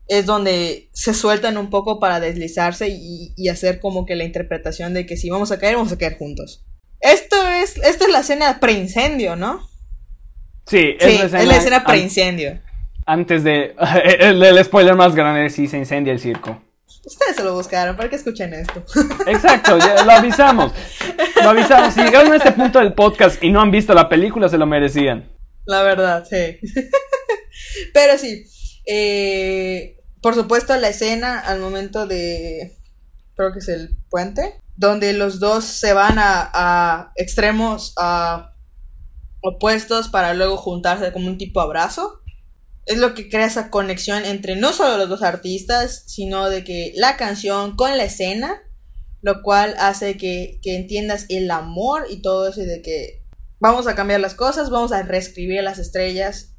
es donde se sueltan un poco para deslizarse y, y hacer como que la interpretación de que si vamos a caer vamos a caer juntos esto es esta es la escena preincendio no Sí, sí es la escena preincendio Antes de. El, el spoiler más grande es si se incendia el circo. ustedes se lo buscaron para que escuchen esto Exacto, ya lo avisamos. Lo avisamos. Si llegaron a este punto del podcast y no han visto la película, se lo merecían. La verdad, sí. Pero sí, eh, por supuesto la escena al momento de, creo que es el puente, donde los dos se van a, extremos a opuestos para luego juntarse como un tipo abrazo. Es lo que crea esa conexión entre no solo los dos artistas, sino de que la canción con la escena, lo cual hace que, que entiendas el amor y todo eso de que vamos a cambiar las cosas, vamos a reescribir las estrellas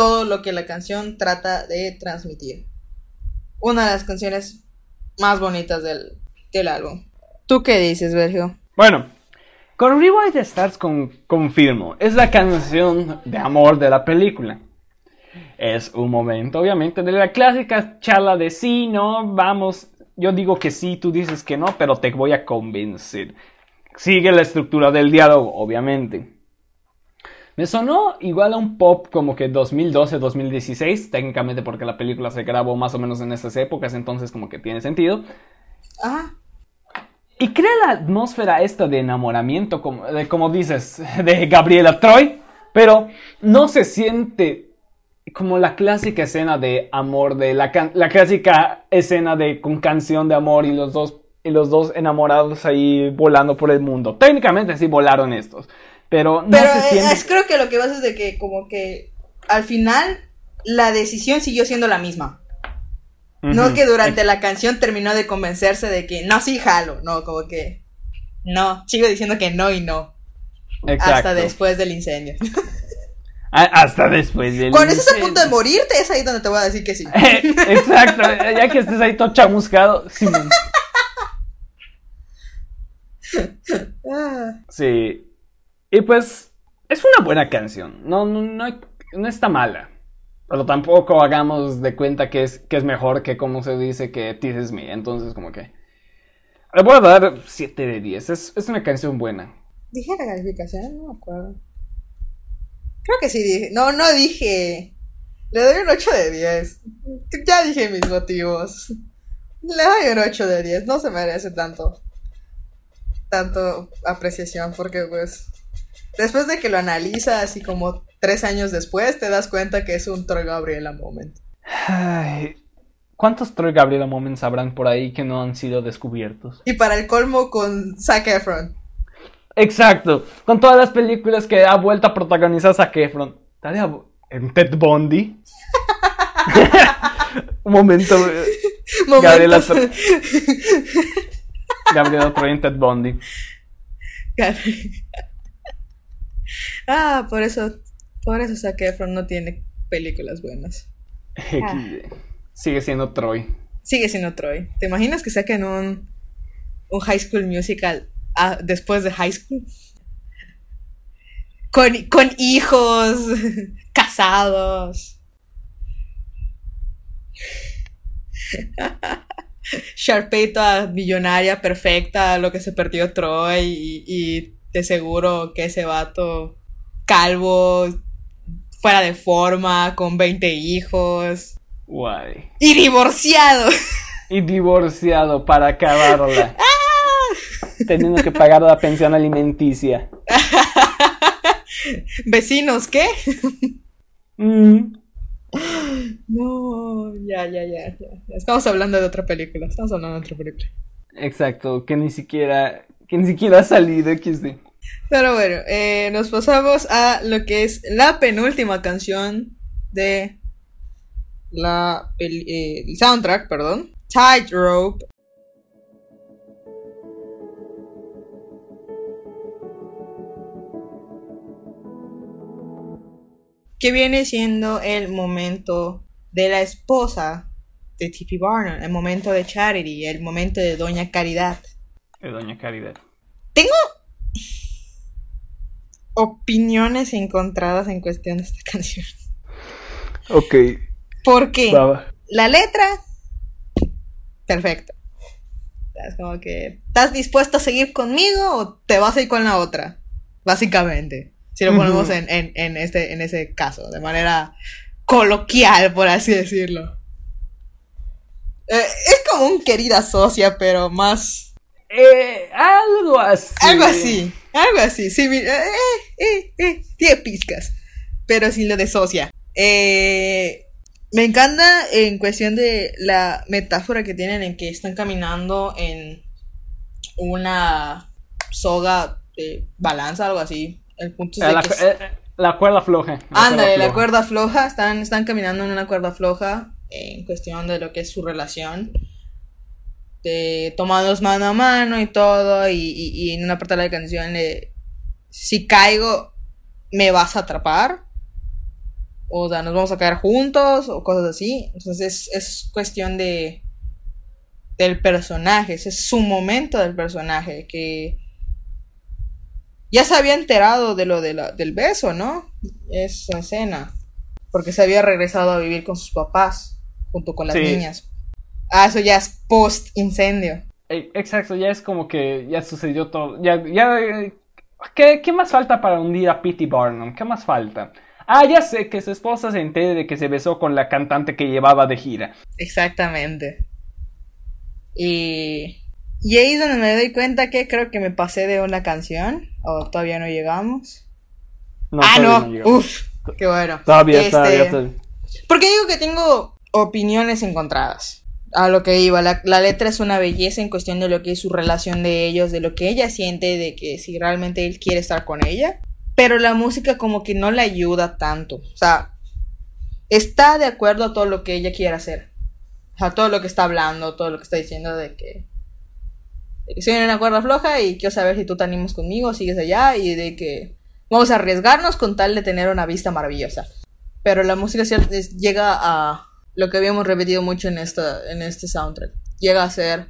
todo lo que la canción trata de transmitir. Una de las canciones más bonitas del, del álbum. ¿Tú qué dices, Sergio? Bueno, con Rewind Stars con, confirmo. Es la canción de amor de la película. Es un momento, obviamente, de la clásica charla de sí, no, vamos. Yo digo que sí, tú dices que no, pero te voy a convencer. Sigue la estructura del diálogo, obviamente. Me sonó igual a un pop como que 2012-2016, técnicamente porque la película se grabó más o menos en estas épocas, entonces como que tiene sentido. Ajá. Y crea la atmósfera esta de enamoramiento, como, de, como dices, de Gabriela Troy, pero no se siente como la clásica escena de amor, de la, can- la clásica escena de con canción de amor y los dos y los dos enamorados ahí volando por el mundo. Técnicamente sí volaron estos, pero no Pero se eh, siente. es, creo que lo que pasa es de que como que al final la decisión siguió siendo la misma. No que durante la canción terminó de convencerse de que no, sí, jalo. No, como que no, sigo diciendo que no y no. Exacto. Hasta después del incendio. Ah, Hasta después del Cuando estés a punto de incendio. morirte, es ahí donde te voy a decir que sí. Exacto, ya que estés ahí todo chamuscado. Simón. Ah, Sí. Y pues, es una buena canción. No, no, no, no está mala. Pero tampoco hagamos de cuenta que es, que es mejor que como se dice que This Is Me. Entonces, como que. Le voy a dar 7 de 10. Es, es una canción buena. ¿Dije la calificación? No me acuerdo. Creo que sí dije. No, no dije. Le doy un 8 de 10. Ya dije mis motivos. Le doy un 8 de 10. No se merece tanto. Tanto apreciación. Porque pues. Después de que lo analizas así como tres años después, te das cuenta que es un Troy Gabriela moment. Ay, ¿Cuántos Troy Gabriela Moments habrán por ahí que no han sido descubiertos? Y para el colmo con Zac Efron. Exacto. Con todas las películas que ha vuelto a protagonizar Zac Efron. Bu- En Ted Bundy. Un momento. eh, Gabriela Momentos. Gabriela Troy en Ted Bundy. Ah, por eso. Por eso Zac Efron no tiene películas buenas. XD. Sigue siendo Troy. Sigue siendo Troy. ¿Te imaginas que saquen un, un High School Musical ah, después de High School? Con, con hijos, casados. Sharpay toda millonaria, perfecta, lo que se perdió Troy y, y de seguro que ese vato calvo, fuera de forma, con 20 hijos Guay. y divorciado. Y divorciado para acabarla. Teniendo que pagar la pensión alimenticia. Vecinos, ¿qué? Mm. No, ya, ya, ya, ya. Estamos hablando de otra película. Estamos hablando de otra película. Exacto, que ni siquiera. Que ni siquiera ha salido XD. Pero bueno, eh, nos pasamos a lo que es la penúltima canción de la pel- eh, el soundtrack, perdón, Tightrope. Que viene siendo el momento de la esposa de T.P. Barnum, el momento de Charity, el momento de Doña Caridad. De Doña Caridad. Tengo opiniones encontradas en cuestión de esta canción. Ok. Porque Baba. la letra, perfecto. Es como que, ¿estás dispuesto a seguir conmigo o te vas a ir con la otra? Básicamente. Si lo ponemos en, en este, en ese caso, de manera coloquial, por así decirlo. Eh, es como un querida socia, pero más Eh, algo así. Algo así, algo así, sí, mi- eh, eh, eh, tiene pizcas, pero sin lo de socia. Eh, me encanta en cuestión de la metáfora que tienen en que están caminando en una soga de balanza, algo así. El punto es Eh, de la, que... eh, eh, la cuerda floja. la Ándale, la floja. cuerda floja, están, están caminando en una cuerda floja en cuestión de lo que es su relación. De tomados mano a mano y todo, y, y- y en una parte de la canción le, si caigo, me vas a atrapar. O sea, nos vamos a caer juntos, o cosas así. Entonces es, es cuestión de del personaje, ese es su momento del personaje, que ya se había enterado de lo de la- del beso, ¿no? Esa escena. Porque se había regresado a vivir con sus papás, junto con las Sí. niñas. Ah, eso ya es post incendio. Exacto, ya es como que ya sucedió todo. Ya, ya. ¿qué, qué más falta para hundir a P.T. Barnum? ¿Qué más falta? Ah, ya sé que su esposa se entere de que se besó con la cantante que llevaba de gira. Exactamente. Y, y ahí es donde me doy cuenta que creo que me pasé de una canción. O todavía no llegamos. No, ah, no. llegamos. Uf, qué bueno. Todavía, Este, todavía, todavía. Porque digo que tengo opiniones encontradas. A lo que iba, la, la letra es una belleza en cuestión de lo que es su relación de ellos, de lo que ella siente, de que si realmente él quiere estar con ella. Pero la música como que no le ayuda tanto. O sea, está de acuerdo a todo lo que ella quiere hacer. O sea, todo lo que está hablando, todo lo que está diciendo de que, de que en una cuerda floja y quiero saber si tú te animas conmigo, sigues allá y de que vamos a arriesgarnos con tal de tener una vista maravillosa. Pero la música llega a lo que habíamos repetido mucho en, esta, en este soundtrack. Llega a ser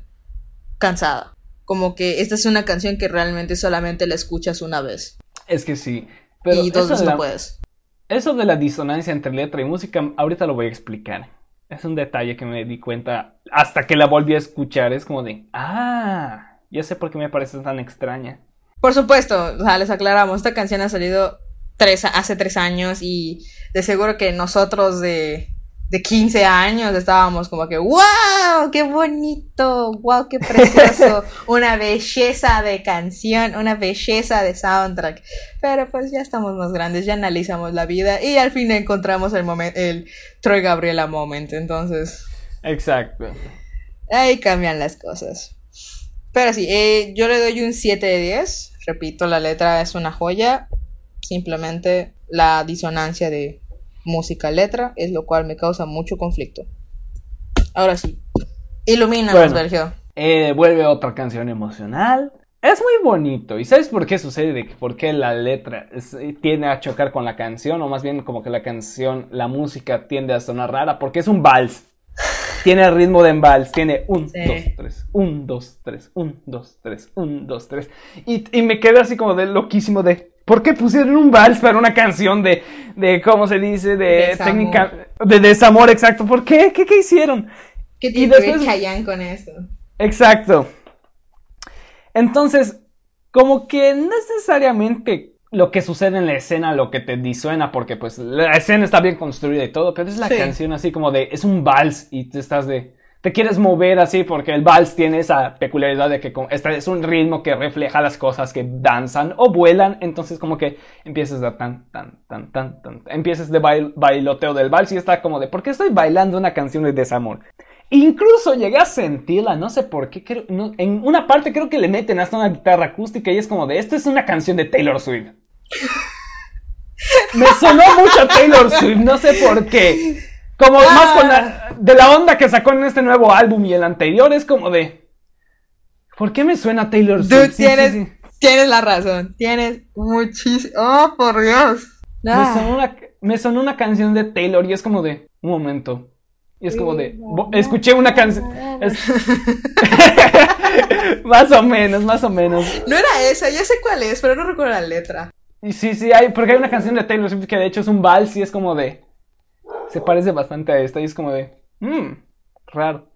cansada. Como que esta es una canción que realmente solamente la escuchas una vez. Es que sí. Pero y dos eso, veces no puedes. eso de la disonancia entre letra y música, ahorita lo voy a explicar. Es un detalle que me di cuenta hasta que la volví a escuchar. Es como de, ah, ya sé por qué me parece tan extraña. Por supuesto, o sea, les aclaramos, esta canción ha salido tres, hace tres años y de seguro que nosotros de, de 15 años estábamos como que, wow, qué bonito, wow, qué precioso, una belleza de canción, una belleza de soundtrack. Pero pues ya estamos más grandes, ya analizamos la vida y al fin encontramos el momento, el Troy Gabriela moment, entonces Exacto. ahí cambian las cosas. Pero sí, eh, yo le doy un 7 de 10. Repito, la letra es una joya. Simplemente la disonancia de música-letra es lo cual me causa mucho conflicto. Ahora sí, ilumínanos, Bueno. Sergio. Eh, vuelve otra canción emocional. Es muy bonito. ¿Y sabes por qué sucede? ¿Por qué la letra es- tiende a chocar con la canción? O más bien como que la canción, la música tiende a sonar rara. Porque es un vals. Tiene el ritmo de vals. Tiene un, Sí. dos, tres, un, dos, tres, un, dos, tres, un, dos, tres. Y, y me quedé así como de loquísimo de... ¿Por qué pusieron un vals para una canción de, de ¿cómo se dice? De Desamor. técnica... De desamor, exacto. ¿Por qué? ¿Qué, qué hicieron? ¿Qué y tiene que después- Chayanne con esto? Exacto. Entonces, como que necesariamente lo que sucede en la escena lo que te disuena, porque pues la escena está bien construida y todo, pero es la Sí. canción así como de, es un vals y te estás de, te quieres mover así porque el vals tiene esa peculiaridad de que este es un ritmo que refleja las cosas que danzan o vuelan, entonces como que empiezas a tan, tan, tan, tan, tan, empiezas de bail- bailoteo del vals y está como de, ¿por qué estoy bailando una canción de desamor? Incluso llegué a sentirla, no sé por qué, creo, no- en una parte creo que le meten hasta una guitarra acústica y es como de, esto es una canción de Taylor Swift. me sonó mucho Taylor Swift, no sé por qué. Como más con la, de la onda que sacó en este nuevo álbum y el anterior, es como de. ¿Por qué me suena Taylor Swift? Sí, sí, tienes, sí. tienes la razón. Tienes muchísimo. Oh, por Dios. Me, Ah. sonó una, me sonó una canción de Taylor y es como de. Un momento. Y es como de. Escuché una canción. es- más o menos, más o menos. No era esa, ya sé cuál es, pero no recuerdo la letra. Y sí, sí, hay, porque hay una canción de Taylor Swift que de hecho es un vals y es como de. Se parece bastante a esta y es como de. Mmm, raro.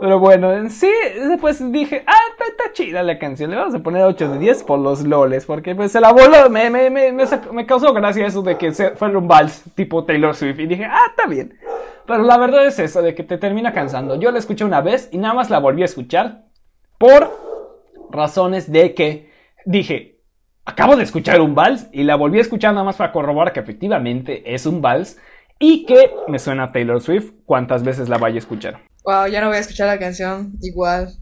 Pero bueno, en sí, después dije, ah, está, chida la canción, le vamos a poner 8 de 10 por los loles, porque pues se la voló, me, me, me, me, causó gracia eso de que fuera un vals tipo Taylor Swift y dije, ah, está bien. Pero la verdad es eso, de que te termina cansando. Yo la escuché una vez y nada más la volví a escuchar por razones de que dije, acabo de escuchar un vals y la volví a escuchar nada más para corroborar que efectivamente es un vals y que me suena a Taylor Swift cuantas veces la vaya a escuchar. Wow, ya no voy a escuchar la canción igual.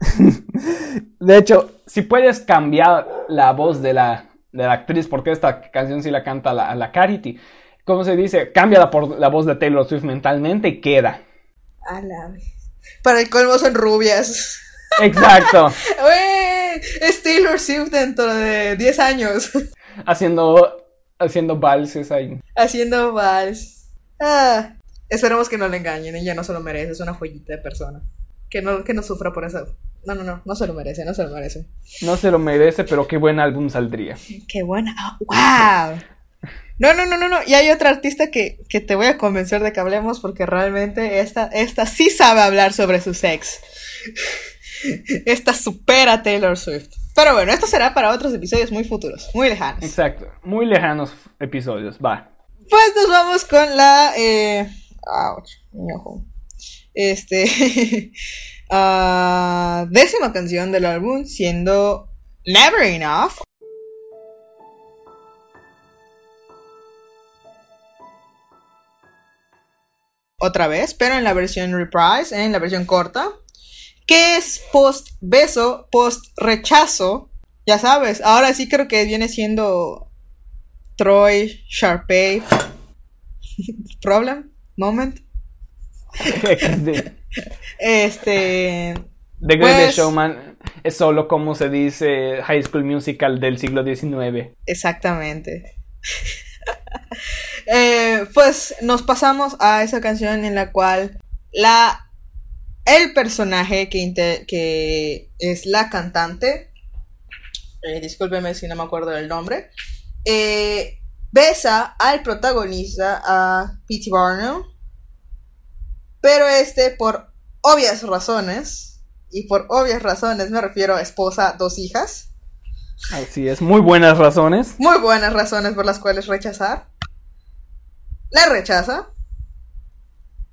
De hecho, si puedes cambiar la voz de la, de la actriz, porque esta canción sí la canta la, la Carity, ¿cómo se dice? Cámbiala por la voz de Taylor Swift mentalmente y queda. A la vez. Para el colmo son rubias. Exacto. Wey, Es Taylor Swift dentro de 10 años. haciendo, haciendo valses ahí. Haciendo vals. Ah, esperemos que no le engañen. Ella no se lo merece. Es una joyita de persona. Que no, que no sufra por eso. No, no, no. No se lo merece. No se lo merece. No se lo merece, pero qué buen álbum saldría. Qué buena. ah, ¡Wow! No, no, no, no, no. Y hay otra artista que, que te voy a convencer de que hablemos porque realmente esta, esta sí sabe hablar sobre su sex. Esta supera a Taylor Swift. Pero bueno, esto será para otros episodios muy futuros, muy lejanos. Exacto. Muy lejanos episodios. Va. Pues nos vamos con la. Eh... ouch, mi ojo. Este. ah, décima canción del álbum, siendo Never Enough. Otra vez, pero en la versión reprise, en la versión corta. Que es post beso, post rechazo. Ya sabes, ahora sí creo que viene siendo Troy, Sharpay, Problem, Moment. Este. The Greatest Pues- Showman es solo como se dice High School Musical del siglo XIX. Exactamente. Eh, pues nos pasamos a esa canción en la cual la el personaje que, es la cantante, eh, discúlpeme si no me acuerdo del nombre, eh, besa al protagonista, a P.T. Barnum, pero este por obvias razones, y por obvias razones me refiero a esposa, dos hijas, Así es, muy buenas razones. muy buenas razones por las cuales rechazar. La rechaza.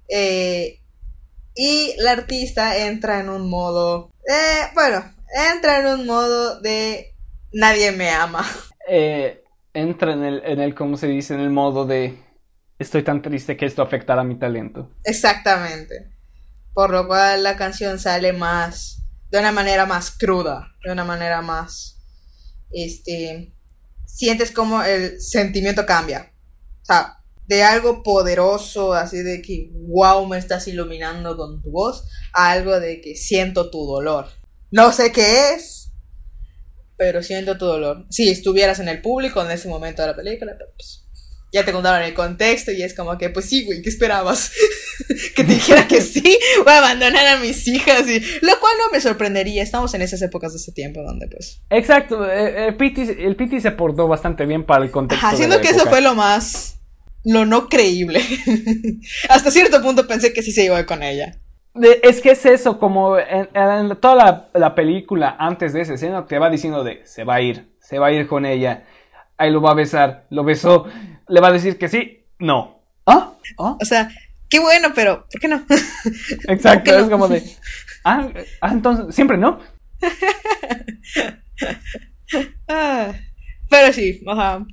Eh, y la artista entra en un modo... eh, bueno, entra en un modo de... Nadie me ama. Eh, entra en el, en el, ¿cómo se dice? En el modo de estoy tan triste que esto afectará mi talento. Exactamente. Por lo cual la canción sale más... De una manera más cruda. De una manera más... Este... Sientes como el sentimiento cambia. O sea, de algo poderoso, así de que, wow, me estás iluminando con tu voz, a algo de que siento tu dolor. No sé qué es, pero siento tu dolor. Si estuvieras en el público en ese momento de la película, pues, ya te contaron el contexto y es como que, pues sí, güey, ¿qué esperabas? que te dijera que sí, voy a abandonar a mis hijas y lo cual no me sorprendería. Estamos en esas épocas de ese tiempo donde pues Exacto, eh, eh, Pity- el Pity se portó bastante bien para el contexto. La que eso época. fue lo más. Lo no creíble. Hasta cierto punto pensé que sí se iba con ella. De- es que es eso, como en, en toda la, la película antes de esa escena te va diciendo de se va a ir, se va a ir con ella, ahí lo va a besar, lo besó, le va a decir que sí, no. ¿Ah? ¿Ah? O sea, qué bueno, pero ¿por qué no? Exacto, ¿Por qué no? es como de, ah, ah, entonces, siempre no. Ah, pero sí, ajá.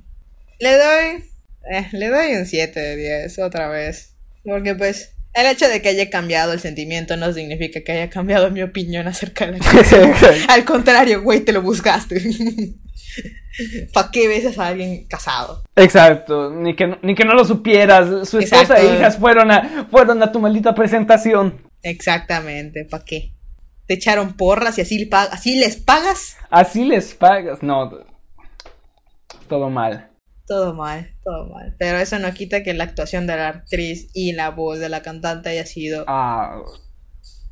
Le doy. Eh, le doy un 7 de 10 otra vez. Porque pues. El hecho de que haya cambiado el sentimiento no significa que haya cambiado mi opinión acerca de la canción. Al contrario, güey, te lo buscaste. ¿Para qué besas a alguien casado? Exacto, ni que, no- ni que no lo supieras. Su esposa Exacto. e hijas fueron a, fueron a tu maldita presentación. Exactamente, ¿para qué? Te echaron porras y así, así les pagas. Así les pagas. No, todo mal. Todo mal, todo mal. Pero eso no quita que la actuación de la actriz y la voz de la cantante haya sido Ah,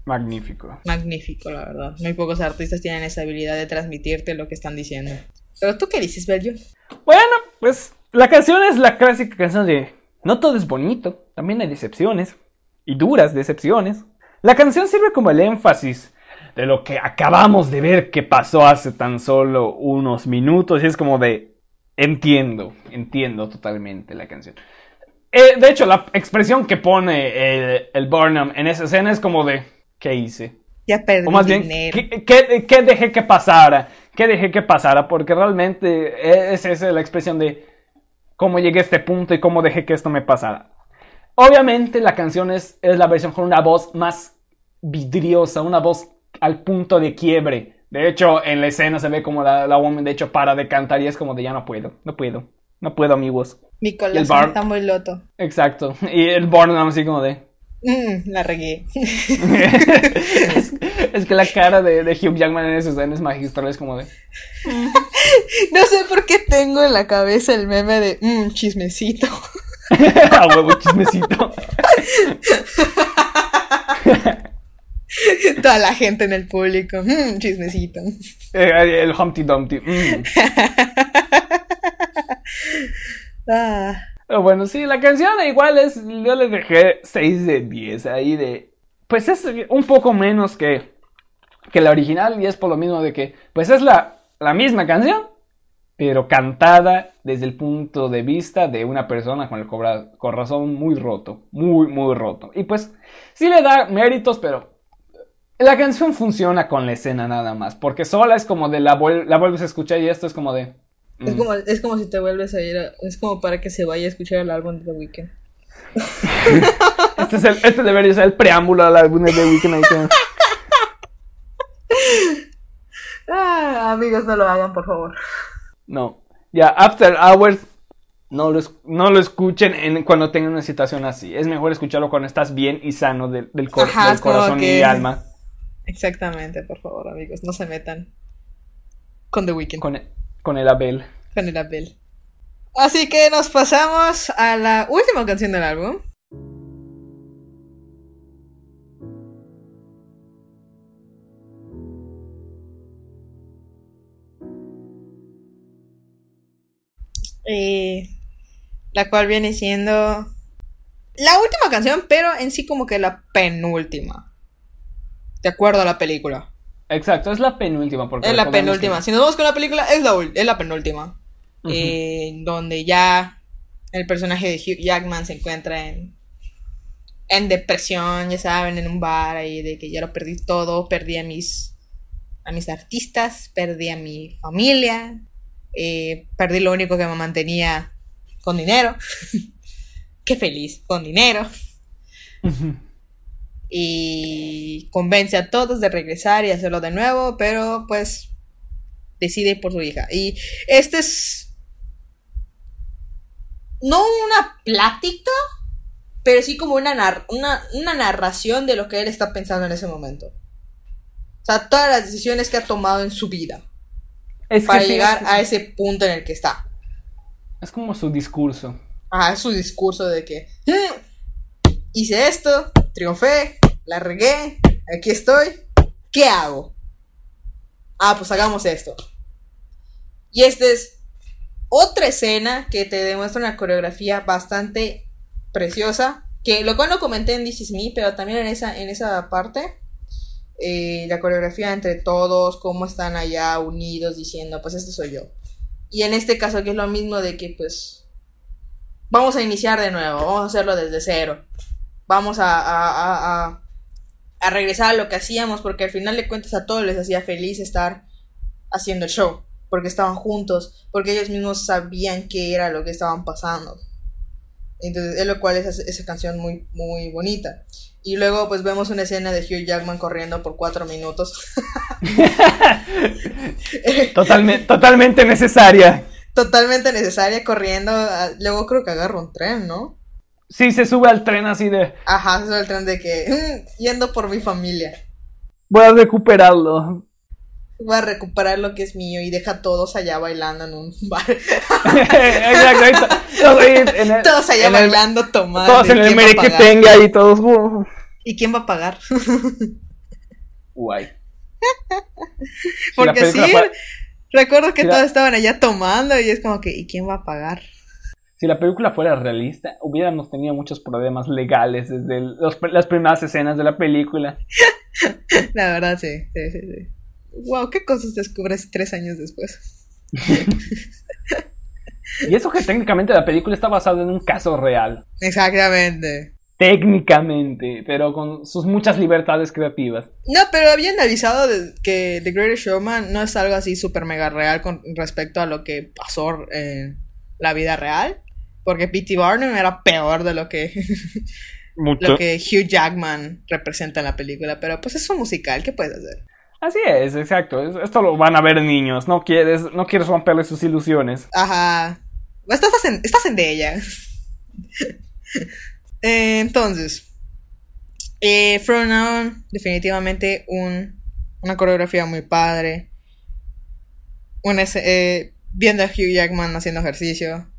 magnífico. magnífico, la verdad. Muy pocos artistas tienen esa habilidad de transmitirte lo que están diciendo. Pero tú qué dices, Bello? Bueno, pues la canción es la clásica canción de No todo es bonito, también hay decepciones, y duras decepciones. La canción sirve como el énfasis de lo que acabamos de ver que pasó hace tan solo unos minutos, y es como de entiendo, entiendo totalmente la canción. Eh, de hecho, la expresión que pone el, el Burnham en esa escena es como de ¿qué hice? Ya perdí O más bien, dinero. ¿qué, qué, qué dejé que pasara? ¿Qué dejé que pasara? Porque realmente es esa la expresión de cómo llegué a este punto y cómo dejé que esto me pasara. Obviamente la canción es, es la versión con una voz más vidriosa, una voz al punto de quiebre. De hecho, en la escena se ve como la, la woman de hecho para de cantar y es como de ya no puedo, no puedo, no puedo amigos. Mi el corazón bar- está muy loto. Exacto. Y el Burnham así como de... Mm, la regué. es, es que la cara de, de Hugh Jackman en esa escena es magistral, es como de... no sé por qué tengo en la cabeza el meme de mm, chismecito. A huevo, chismecito. Toda la gente en el público. mm, chismecito. Eh, el Humpty Dumpty. mm. Ah, Pero bueno, sí, la canción igual es. Yo le dejé 6 de 10 ahí de. Pues es un poco menos que, que la original y es por lo mismo de que. Pues es la, la misma canción, pero cantada desde el punto de vista de una persona con el corazón muy roto. Muy, muy roto. Y pues sí le da méritos, pero. La canción funciona con la escena nada más, porque sola es como de la, vuel- la vuelves a escuchar y esto es como de... es, mm. como, es como si te vuelves a ir. a- es como para que se vaya a escuchar el álbum de The Weeknd. Este, es el, este debería ser el preámbulo al álbum de The Weeknd. Ah, amigos, no lo hagan, por favor. No. Ya, After Hours, no lo, no lo escuchen en, cuando tengan una situación así. Es mejor escucharlo cuando estás bien y sano del, del, cor- Ajá, del corazón que- y alma. Exactamente, por favor, amigos. No se metan con The Weeknd. Con, e- con el Abel. con el Abel. Así que nos pasamos a la última canción del álbum. Eh, la cual viene siendo la última canción, pero en sí como que la penúltima. De acuerdo a la película. Exacto, es la penúltima. Porque Es la penúltima. que- Si nos vamos con la película, es la, es la penúltima. Eh, donde ya el personaje de Hugh Jackman se encuentra en, en depresión, ya saben, en un bar ahí de que ya lo perdí todo, perdí a mis, a mis artistas, perdí a mi familia, eh, perdí lo único que me mantenía con dinero. Qué feliz, con dinero. Y convence a todos de regresar y hacerlo de nuevo, pero pues decide ir por su hija. Y este es no una plática, pero sí como una, nar- una, una narración de lo que él está pensando en ese momento. O sea, todas las decisiones que ha tomado en su vida Es para sí, llegar es- a ese punto en el que está. Es como su discurso. Ajá, su discurso de que "Mm, hice esto, triunfé, la regué, aquí estoy, ¿qué hago? Ah, pues hagamos esto. Y esta es otra escena que te demuestra una coreografía bastante preciosa, que lo cual no comenté en This Is Me, pero también en esa, en esa parte, eh, la coreografía entre todos, cómo están allá unidos diciendo, pues este soy yo. Y en este caso que es lo mismo de que pues vamos a iniciar de nuevo, vamos a hacerlo desde cero. Vamos a, a regresar a lo que hacíamos, porque al final de cuentas a todos les hacía feliz estar haciendo el show, porque estaban juntos, porque ellos mismos sabían qué era lo que estaban pasando. Entonces, es lo cual es esa- canción muy, muy bonita. Y luego, pues vemos una escena de Hugh Jackman corriendo por cuatro minutos. Totalmente, totalmente necesaria. Totalmente necesaria, corriendo. Luego creo que agarra un tren, ¿no? Sí, se sube al tren así de, Ajá, eso es el tren de que "Mm, yendo por mi familia. voy a recuperarlo. Voy a recuperar lo que es mío y deja a todos allá bailando en un bar. Exacto, todos el- todos allá el- bailando, tomando. Todos ¿y en el mere que tenga ahí, todos. uh, ¿Y quién va a pagar? Guay. Porque sí, recuerdo que si la- todos estaban allá tomando y es como que, ¿y quién va a pagar? Si la película fuera realista, hubiéramos tenido muchos problemas legales desde el- los- las primeras escenas de la película. La verdad, sí, sí, sí, sí. Wow, ¿qué cosas descubres tres años después? Y eso que técnicamente la película está basada en un caso real. Exactamente. Técnicamente, pero con sus muchas libertades creativas. No, pero había analizado de- que The Greatest Showman no es algo así súper mega real con respecto a lo que pasó en la vida real. Porque P.T. Barnum era peor de lo que, lo que Hugh Jackman representa en la película. Pero pues es un musical, ¿qué puedes hacer? Así es, exacto. Es- Esto lo van a ver niños. No quieres, no quieres romperle sus ilusiones. Ajá. Estás en, estás en de ella. Eh, entonces, eh, From Now On, definitivamente un, una coreografía muy padre. Un eh, viendo a Hugh Jackman haciendo ejercicio.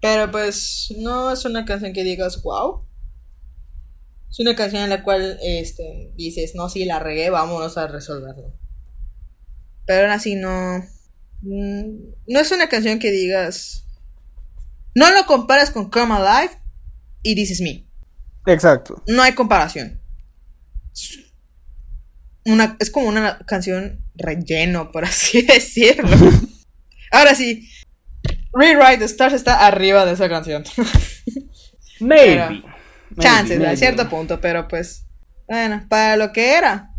Pero pues no es una canción que digas, wow. Es una canción en la cual este, dices, no, sí, la regué, vámonos a resolverlo. Pero aún así no. mm, No es una canción que digas. No lo comparas con Come Alive y Is Me. Exacto. No hay comparación. Una, es como una canción relleno, por así decirlo. Ahora sí, Rewrite the Stars está arriba de esa canción. Maybe. Pero- Maybe, Chances, a maybe. cierto punto, pero pues. Bueno, para lo que era.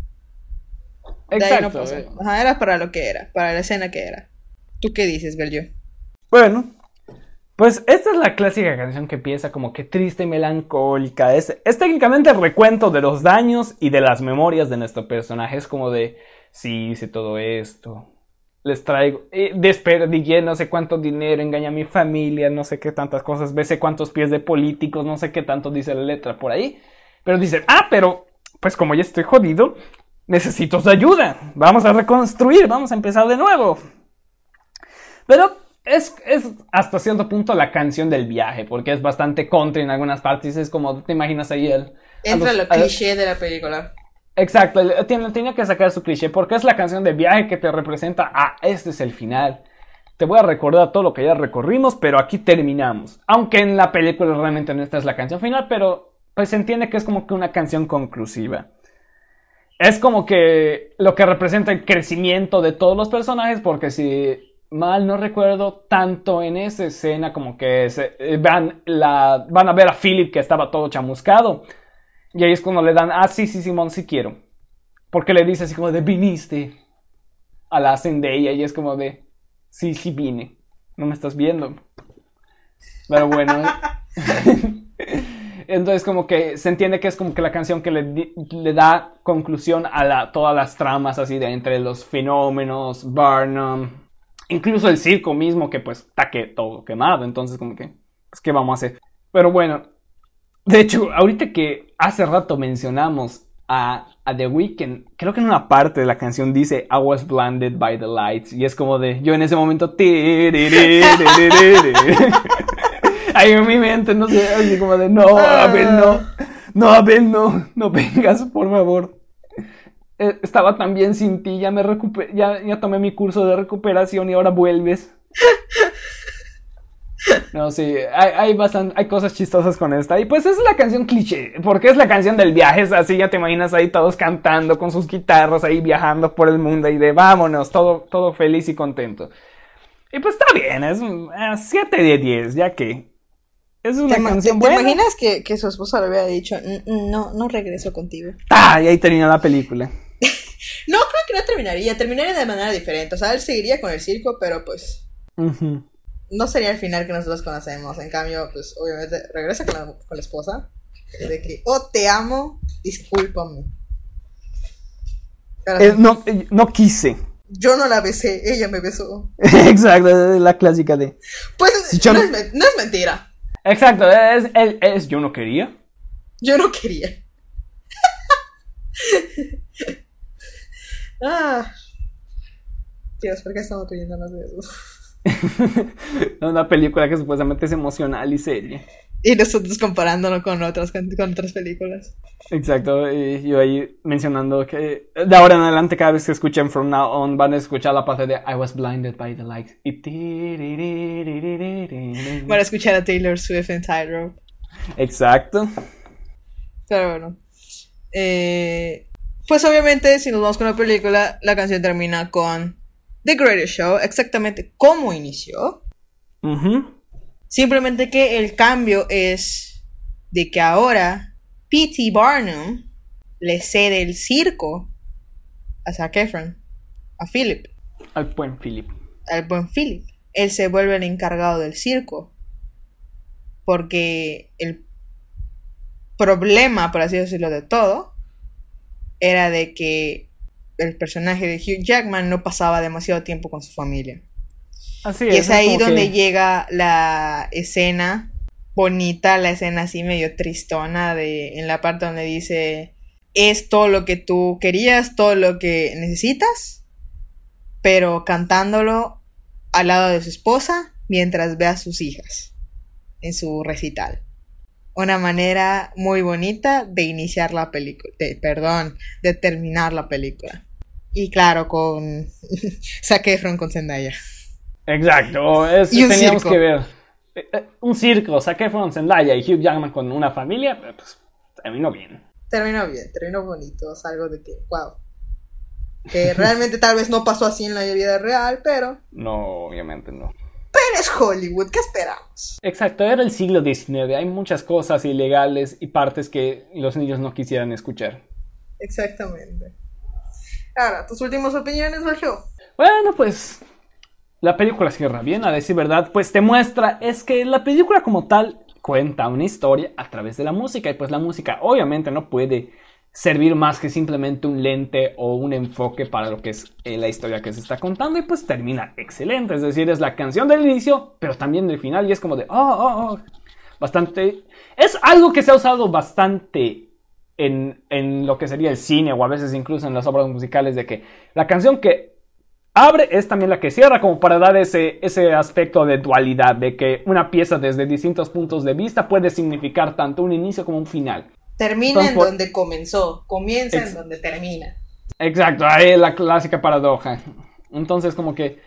No Exacto. eh. Ajá, era para lo que era, para la escena que era. ¿Tú qué dices, Belgio? Bueno, pues esta es la clásica canción que empieza como que triste y melancólica. Es, es técnicamente el recuento de los daños y de las memorias de nuestro personaje. Es como de, sí, hice todo esto. Les traigo, eh, desperdicié no sé cuánto dinero, engañé a mi familia, no sé qué tantas cosas, besé cuántos pies de políticos, no sé qué tanto dice la letra por ahí. Pero dice, ah, pero, pues como ya estoy jodido, necesito su ayuda. Vamos a reconstruir, vamos a empezar de nuevo. Pero es, es hasta cierto punto la canción del viaje, porque es bastante country en algunas partes. Es como, te imaginas ahí el. a Entra los- lo cliché de la película. Exacto, tenía que sacar su cliché, porque es la canción de viaje que te representa. Ah, este es el final. Te voy a recordar todo lo que ya recorrimos, pero aquí terminamos. Aunque en la película realmente no esta es la canción final, pero pues se entiende que es como que una canción conclusiva. Es como que lo que representa el crecimiento de todos los personajes, porque si mal no recuerdo tanto en esa escena como que se- eh, van, la, van a ver a Philip que estaba todo chamuscado. Y ahí es cuando le dan, ah, sí, sí, Simón, sí quiero. Porque le dice así como de, viniste a la Zendaya y es como de, sí, sí vine. No me estás viendo. Pero bueno. Entonces como que se entiende que es como que la canción que le, da conclusión a la- todas las tramas así de entre los fenómenos, Barnum, incluso el circo mismo que pues está todo quemado. Entonces como que, pues, ¿qué vamos a hacer? Pero bueno, de hecho, ahorita que hace rato mencionamos a, a The Weeknd, creo que en una parte de la canción dice I was blinded by the lights. Y es como de, yo en ese momento. Ahí en mi mente, no sé, así como de, no, Abel, no. No, Abel, no. No vengas, por favor. Eh, Estaba tan bien sin ti, ya me recupe- ya, ya tomé mi curso de recuperación y ahora vuelves. No, sí, hay, hay, cosas chistosas con esta. Y pues es la canción cliché, porque es la canción del viaje. Es así, ya te imaginas ahí todos cantando con sus guitarras, ahí viajando por el mundo y de vámonos, todo, todo feliz y contento. Y pues está bien, es 7 de 10, ya que es una ¿Te, canción te- te buena. imaginas que, que su esposa le hubiera dicho, "Mm, no, no regreso contigo? ¡Ah! Y ahí termina la película. No, creo que no terminaría, terminaría de manera diferente. O sea, él seguiría con el circo, pero pues Ujú. No sería el final que nosotros conocemos. En cambio, pues obviamente regresa con la, con la esposa. De que, oh, te amo, discúlpame. Pero Eh, no, eh, no quise. yo no la besé, ella me besó. Exacto, la clásica de. Pues Si no, no- es, no es mentira. Exacto, es, es, es yo no quería. Yo no quería. ah. Dios, ¿por qué estamos riéndonos de eso? una película que supuestamente es emocional y seria. Y nosotros comparándolo con otras, con, otras películas. Exacto, y yo ahí mencionando que de ahora en adelante cada vez que escuchen From Now On van a escuchar la parte de I was blinded by the lights. Van a escuchar a Taylor Swift en Tightrope. Exacto. Pero bueno. Pues obviamente si nos vamos con la película, la canción termina con The Greatest Show, exactamente como inició. Simplemente que el cambio es de que ahora P.T. Barnum le cede el circo a Zac Efron, a Philip, Al buen Philip. al buen Philip. Él se vuelve el encargado del circo. Porque el problema, por así decirlo, de todo, era de que el personaje de Hugh Jackman no pasaba demasiado tiempo con su familia. Así Y es ahí donde que- llega la escena bonita, la escena así medio tristona de en la parte donde dice es todo lo que tú querías, todo lo que necesitas, pero cantándolo al lado de su esposa mientras ve a sus hijas en su recital. Una manera muy bonita de iniciar la película, perdón, de terminar la película. Y claro, con Zac Efron con Zendaya. Exacto, es, Y un teníamos circo. que ver. Eh, eh, Un circo, Zac Efron, Zendaya y Hugh Jackman con una familia, eh, pues terminó bien. Terminó bien, terminó bonito, es algo de que, wow. Que realmente tal vez no pasó así en la vida real, pero, No, obviamente no. pero es Hollywood, ¿qué esperamos? Exacto, era el siglo XIX, hay muchas cosas ilegales y partes que los niños no quisieran escuchar. Exactamente. Ahora, tus últimas opiniones, Sergio. Bueno, pues la película cierra bien, a decir verdad, pues te muestra, es que la película como tal cuenta una historia a través de la música y pues la música obviamente no puede servir más que simplemente un lente o un enfoque para lo que es eh, la historia que se está contando y pues termina excelente, es decir, es la canción del inicio, pero también del final y es como de, oh, oh, oh, bastante, es algo que se ha usado bastante en, en lo que sería el cine o a veces incluso en las obras musicales de que la canción que abre es también la que cierra, como para dar ese, ese aspecto de dualidad, de que una pieza desde distintos puntos de vista puede significar tanto un inicio como un final. Termina en por- donde comenzó, comienza en donde termina. Exacto, ahí es la clásica paradoja. Entonces, como que.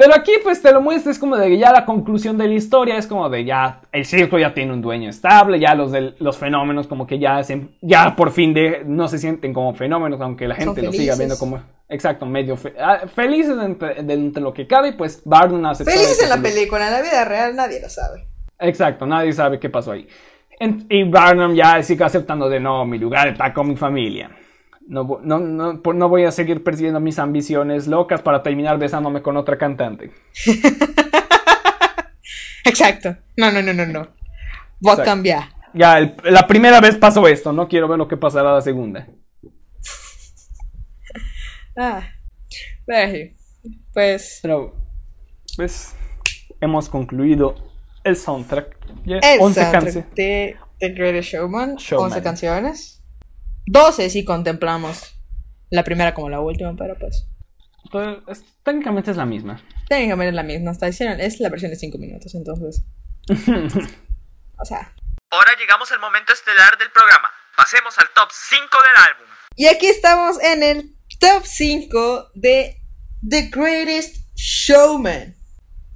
Pero aquí, pues te lo muestra, es como de que ya la conclusión de la historia es como de ya el circo ya tiene un dueño estable, ya los, del- los fenómenos, como que ya, se, ya por fin de, no se sienten como fenómenos, aunque la gente lo siga viendo como. Exacto, medio fe- ah, felices entre, de entre lo que cabe, pues Barnum hace Felices eso en la película, en la vida real nadie lo sabe. Exacto, nadie sabe qué pasó ahí. En- y Barnum ya sigue aceptando de no, mi lugar está con mi familia. No, no, no, no voy a seguir persiguiendo mis ambiciones locas para terminar besándome con otra cantante. Exacto. No, no, no, no, no. Voy a cambiar. Ya, el- la primera vez pasó esto, no quiero ver lo que pasará la segunda. Ah. Pues. Pero, pues, hemos concluido el soundtrack. El 11 soundtrack canciones. de The Greatest Showman, Showman. 11 canciones. 12 si contemplamos la primera como la última, pero pues Pues, es- técnicamente es la misma. técnicamente es la misma. Hasta hicieron, es la versión de 5 minutos, entonces. o sea. Ahora llegamos al momento estelar del programa. Pasemos al top 5 del álbum. Y aquí estamos en el top 5 de The Greatest Showman.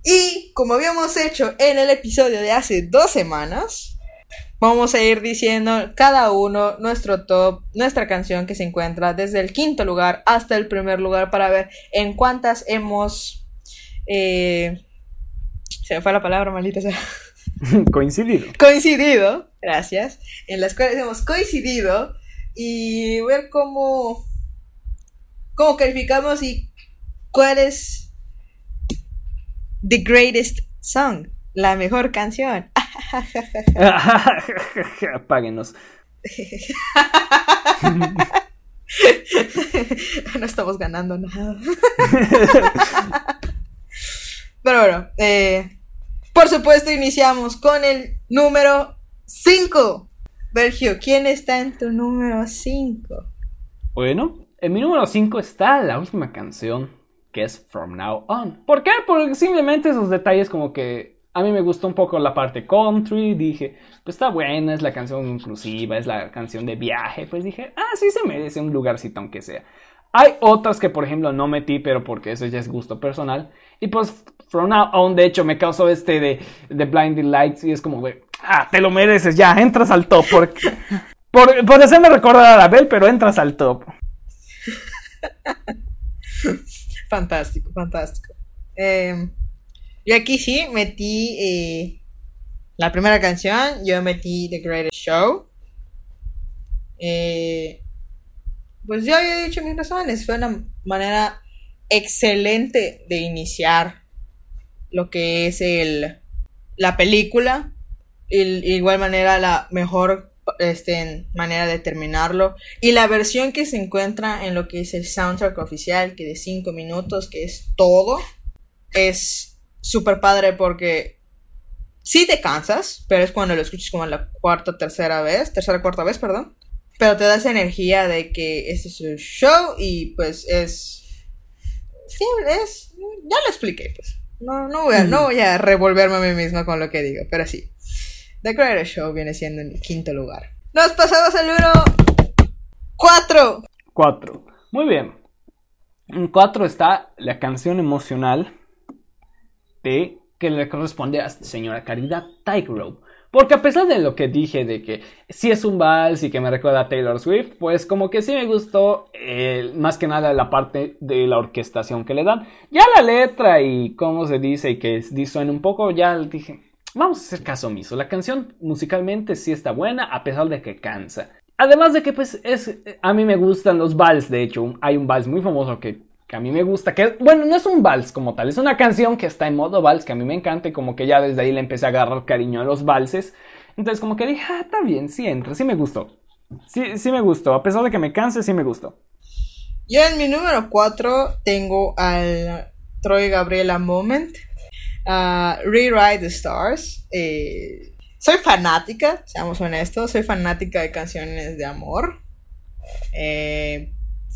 Y como habíamos hecho en el episodio de hace dos semanas, vamos a ir diciendo cada uno nuestro top, nuestra canción que se encuentra desde el quinto lugar hasta el primer lugar para ver en cuántas hemos... eh, se me fue la palabra, maldita sea Coincidido. coincidido, gracias, en las cuales hemos coincidido y ver cómo, cómo calificamos y cuál es the greatest Song, la mejor canción. Páguenos. no estamos ganando nada. Pero bueno, eh, por supuesto iniciamos con el número 5. Sergio, ¿quién está en tu número 5? Bueno, en mi número 5 está la última canción, que es From Now On. ¿Por qué? Porque simplemente esos detalles como que a mí me gustó un poco la parte country, dije, pues está buena, es la canción inclusiva, es la canción de viaje, pues dije, ah, sí se merece un lugarcito aunque sea. Hay otras que, por ejemplo, no metí, pero porque eso ya es gusto personal. Y pues, From Now On, de hecho, me causó este de, de Blinding Lights y es como, güey, ah, te lo mereces, ya, entras al top. Por, por, por hacerme recordar a Bell, pero entras al top. fantástico, fantástico. Eh, yo aquí sí metí eh, la primera canción, yo metí The Greatest Show. Eh, pues yo había dicho mis razones, fue una manera excelente de iniciar lo que es el, la película. Igual manera la mejor este, manera de terminarlo. Y la versión que se encuentra en lo que es el soundtrack oficial, que de 5 minutos, que es todo, es súper padre porque sí te cansas, pero es cuando lo escuchas como la cuarta, tercera vez, tercera, cuarta vez, perdón. Pero te da esa energía de que este es un show y pues es... Sí, es... Ya lo expliqué, pues. No, no, voy a, no voy a revolverme a mí misma con lo que digo, pero sí. The Creator Show viene siendo en el quinto lugar. Nos pasamos al número 4. 4. Muy bien. En 4 está la canción emocional de que le corresponde a señora Caridad Tightrope. Porque a pesar de lo que dije de que sí es un vals y que me recuerda a Taylor Swift, pues como que sí me gustó eh, más que nada la parte de la orquestación que le dan. Ya la letra y cómo se dice y que suena un poco, ya dije, vamos a hacer caso omiso. La canción musicalmente sí está buena a pesar de que cansa. Además de que pues es, a mí me gustan los vals, de hecho, hay un vals muy famoso que a mí me gusta, que bueno, no es un vals como tal, es una canción que está en modo vals que a mí me encanta y como que ya desde ahí le empecé a agarrar cariño a los valses. Entonces como que dije, ah, está bien, sí entra, sí me gustó. Sí, sí me gustó, a pesar de que me canse, sí me gustó. Yo en mi número 4 tengo al Troy Gabriela Moment, Rewrite the Stars. Eh, soy fanática, seamos honestos, soy fanática de canciones de amor. Eh,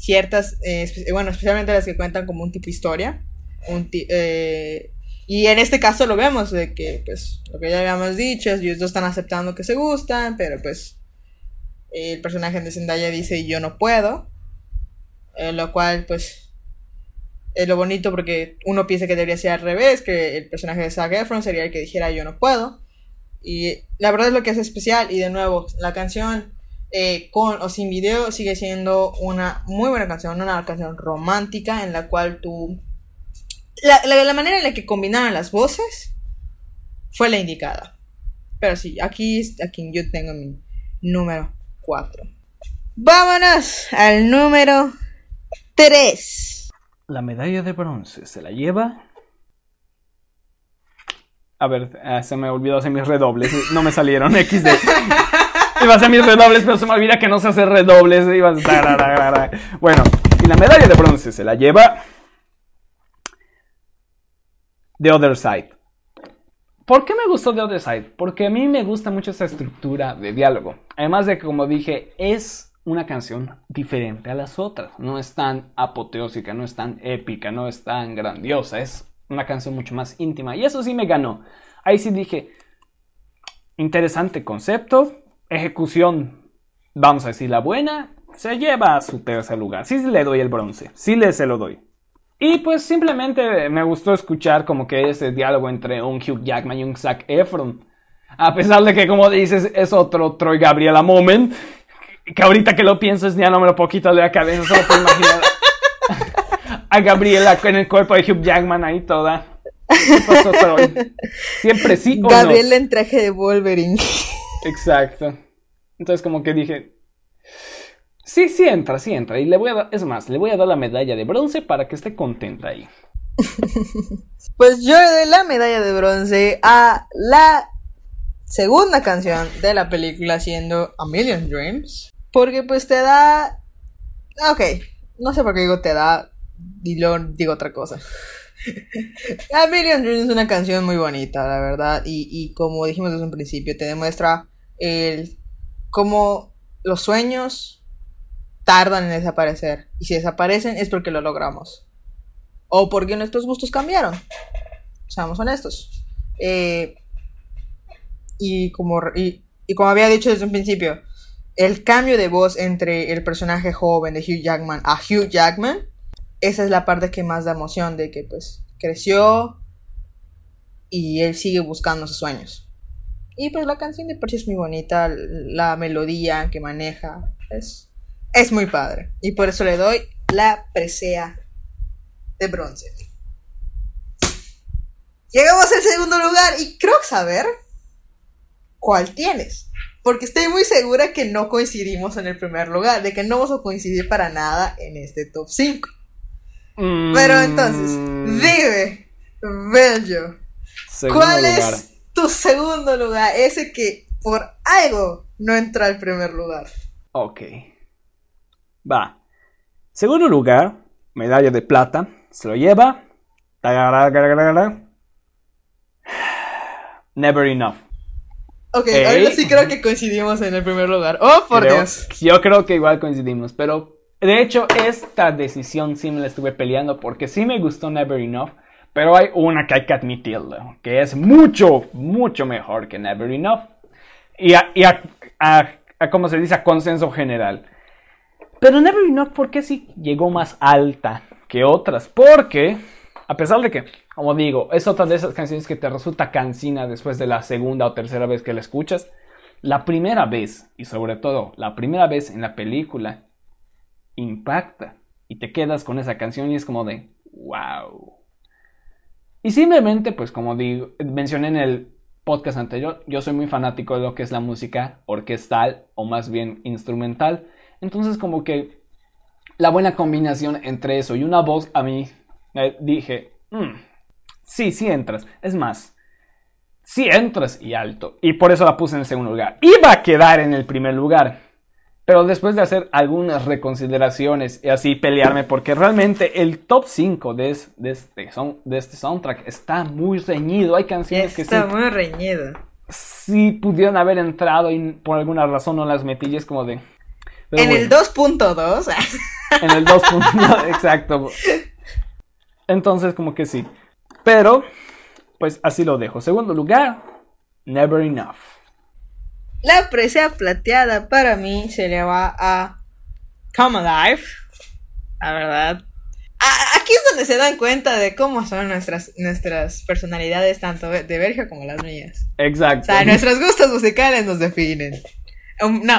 ciertas, eh, bueno, especialmente las que cuentan como un tipo historia. Un eh, y en este caso lo vemos, de que, pues, lo que ya habíamos dicho, ellos dos están aceptando que se gustan, pero pues el personaje de Zendaya dice yo no puedo, eh, lo cual, pues, es lo bonito porque uno piensa que debería ser al revés, que el personaje de Zac Efron sería el que dijera yo no puedo. Y la verdad es lo que es especial, y de nuevo, la canción eh, con o sin video sigue siendo una muy buena canción, una canción romántica en la cual tú... La, manera en la que combinaron las voces fue la indicada. Pero sí, aquí es yo tengo mi número 4. Vámonos al número 3. La medalla de bronce se la lleva. A ver, eh, se me olvidó hacer mis redobles. No me salieron XD. Iba a hacer mis redobles, pero se me olvida que no sé hacer redobles. Bueno, y la medalla de bronce se la lleva. The Other Side. ¿Por qué me gustó The Other Side? Porque a mí me gusta mucho esa estructura de diálogo. Además de que, como dije, es una canción diferente a las otras. No es tan apoteósica, no es tan épica, no es tan grandiosa. Es una canción mucho más íntima. Y eso sí me ganó. Ahí sí dije, interesante concepto, ejecución, vamos a decir la buena, se lleva a su tercer lugar. Sí le doy el bronce, sí le se lo doy. Y pues simplemente me gustó escuchar como que ese diálogo entre un Hugh Jackman y un Zac Efron. A pesar de que, como dices, es otro Troy Gabriela moment. Que ahorita que lo pienso ya no me lo puedo quitar de la cabeza. Solo puedo imaginar a Gabriela en el cuerpo de Hugh Jackman ahí toda. Siempre sí Gabriela en traje de Wolverine. Exacto. Entonces como que dije, sí, sí entra, sí entra. Y le voy a dar, es más, le voy a dar la medalla de bronce para que esté contenta ahí. Pues yo le doy la medalla de bronce a la segunda canción de la película siendo A Million Dreams. Porque pues te da... Ok, no sé por qué digo te da y digo otra cosa. A Million Dreams es una canción muy bonita, la verdad. Y, y como dijimos desde un principio, te demuestra el cómo los sueños tardan en desaparecer. Y si desaparecen es porque lo logramos. O porque nuestros gustos cambiaron. Seamos honestos. Eh, y, como, y, y como había dicho desde un principio, el cambio de voz entre el personaje joven de Hugh Jackman a Hugh Jackman, esa es la parte que más da emoción, de que pues creció y él sigue buscando sus sueños. Y pues la canción de sí es muy bonita, la melodía que maneja es, es muy padre. Y por eso le doy la presea de bronce. Llegamos al segundo lugar y creo saber cuál tienes. Porque estoy muy segura que no coincidimos en el primer lugar, de que no vamos a coincidir para nada en este top 5. Pero entonces, Mm, dime, Bello, segundo ¿cuál lugar. es tu segundo lugar? Ese que por algo no entra al primer lugar. Ok. Va. Segundo lugar, medalla de plata. Se lo lleva. Never enough. Ok, Ey. ahora sí creo que coincidimos en el primer lugar. Oh, por Creo- Dios. Yo creo que igual coincidimos, pero de hecho esta decisión sí me la estuve peleando porque sí me gustó Never Enough, pero hay una que hay que admitirlo, que es mucho, mucho mejor que Never Enough. Y a, a- a- a, como se dice, a consenso general. Pero Never Enough, ¿por qué sí llegó más alta que otras? Porque, a pesar de que, como digo, es otra de esas canciones que te resulta cansina después de la segunda o tercera vez que la escuchas, la primera vez, y sobre todo la primera vez en la película, impacta. Y te quedas con esa canción y es como de, wow. Y simplemente, pues como digo, mencioné en el podcast anterior, yo soy muy fanático de lo que es la música orquestal o más bien instrumental. Entonces como que la buena combinación entre eso y una voz a mí, me dije, "Mm, sí, sí entras. Es más, sí entras y alto. Y por eso la puse en el segundo lugar. Iba a quedar en el primer lugar. Pero después de hacer algunas reconsideraciones y así pelearme, porque realmente el top 5 de, es- de este, son- de este soundtrack está muy reñido. Hay canciones que sí, Está muy reñido. sí pudieron haber entrado y por alguna razón no las metí. Y es como de. pero en bueno. el 2.2. En el 2. exacto. Entonces, como que sí. Pero, pues así lo dejo. Segundo lugar, Never Enough. La presea plateada para mí se le va a Come Alive. La verdad. A- Aquí es donde se dan cuenta de cómo son nuestras, nuestras personalidades, tanto de Berger como las mías. O Exacto. sea, nuestros gustos musicales nos definen. Um, no,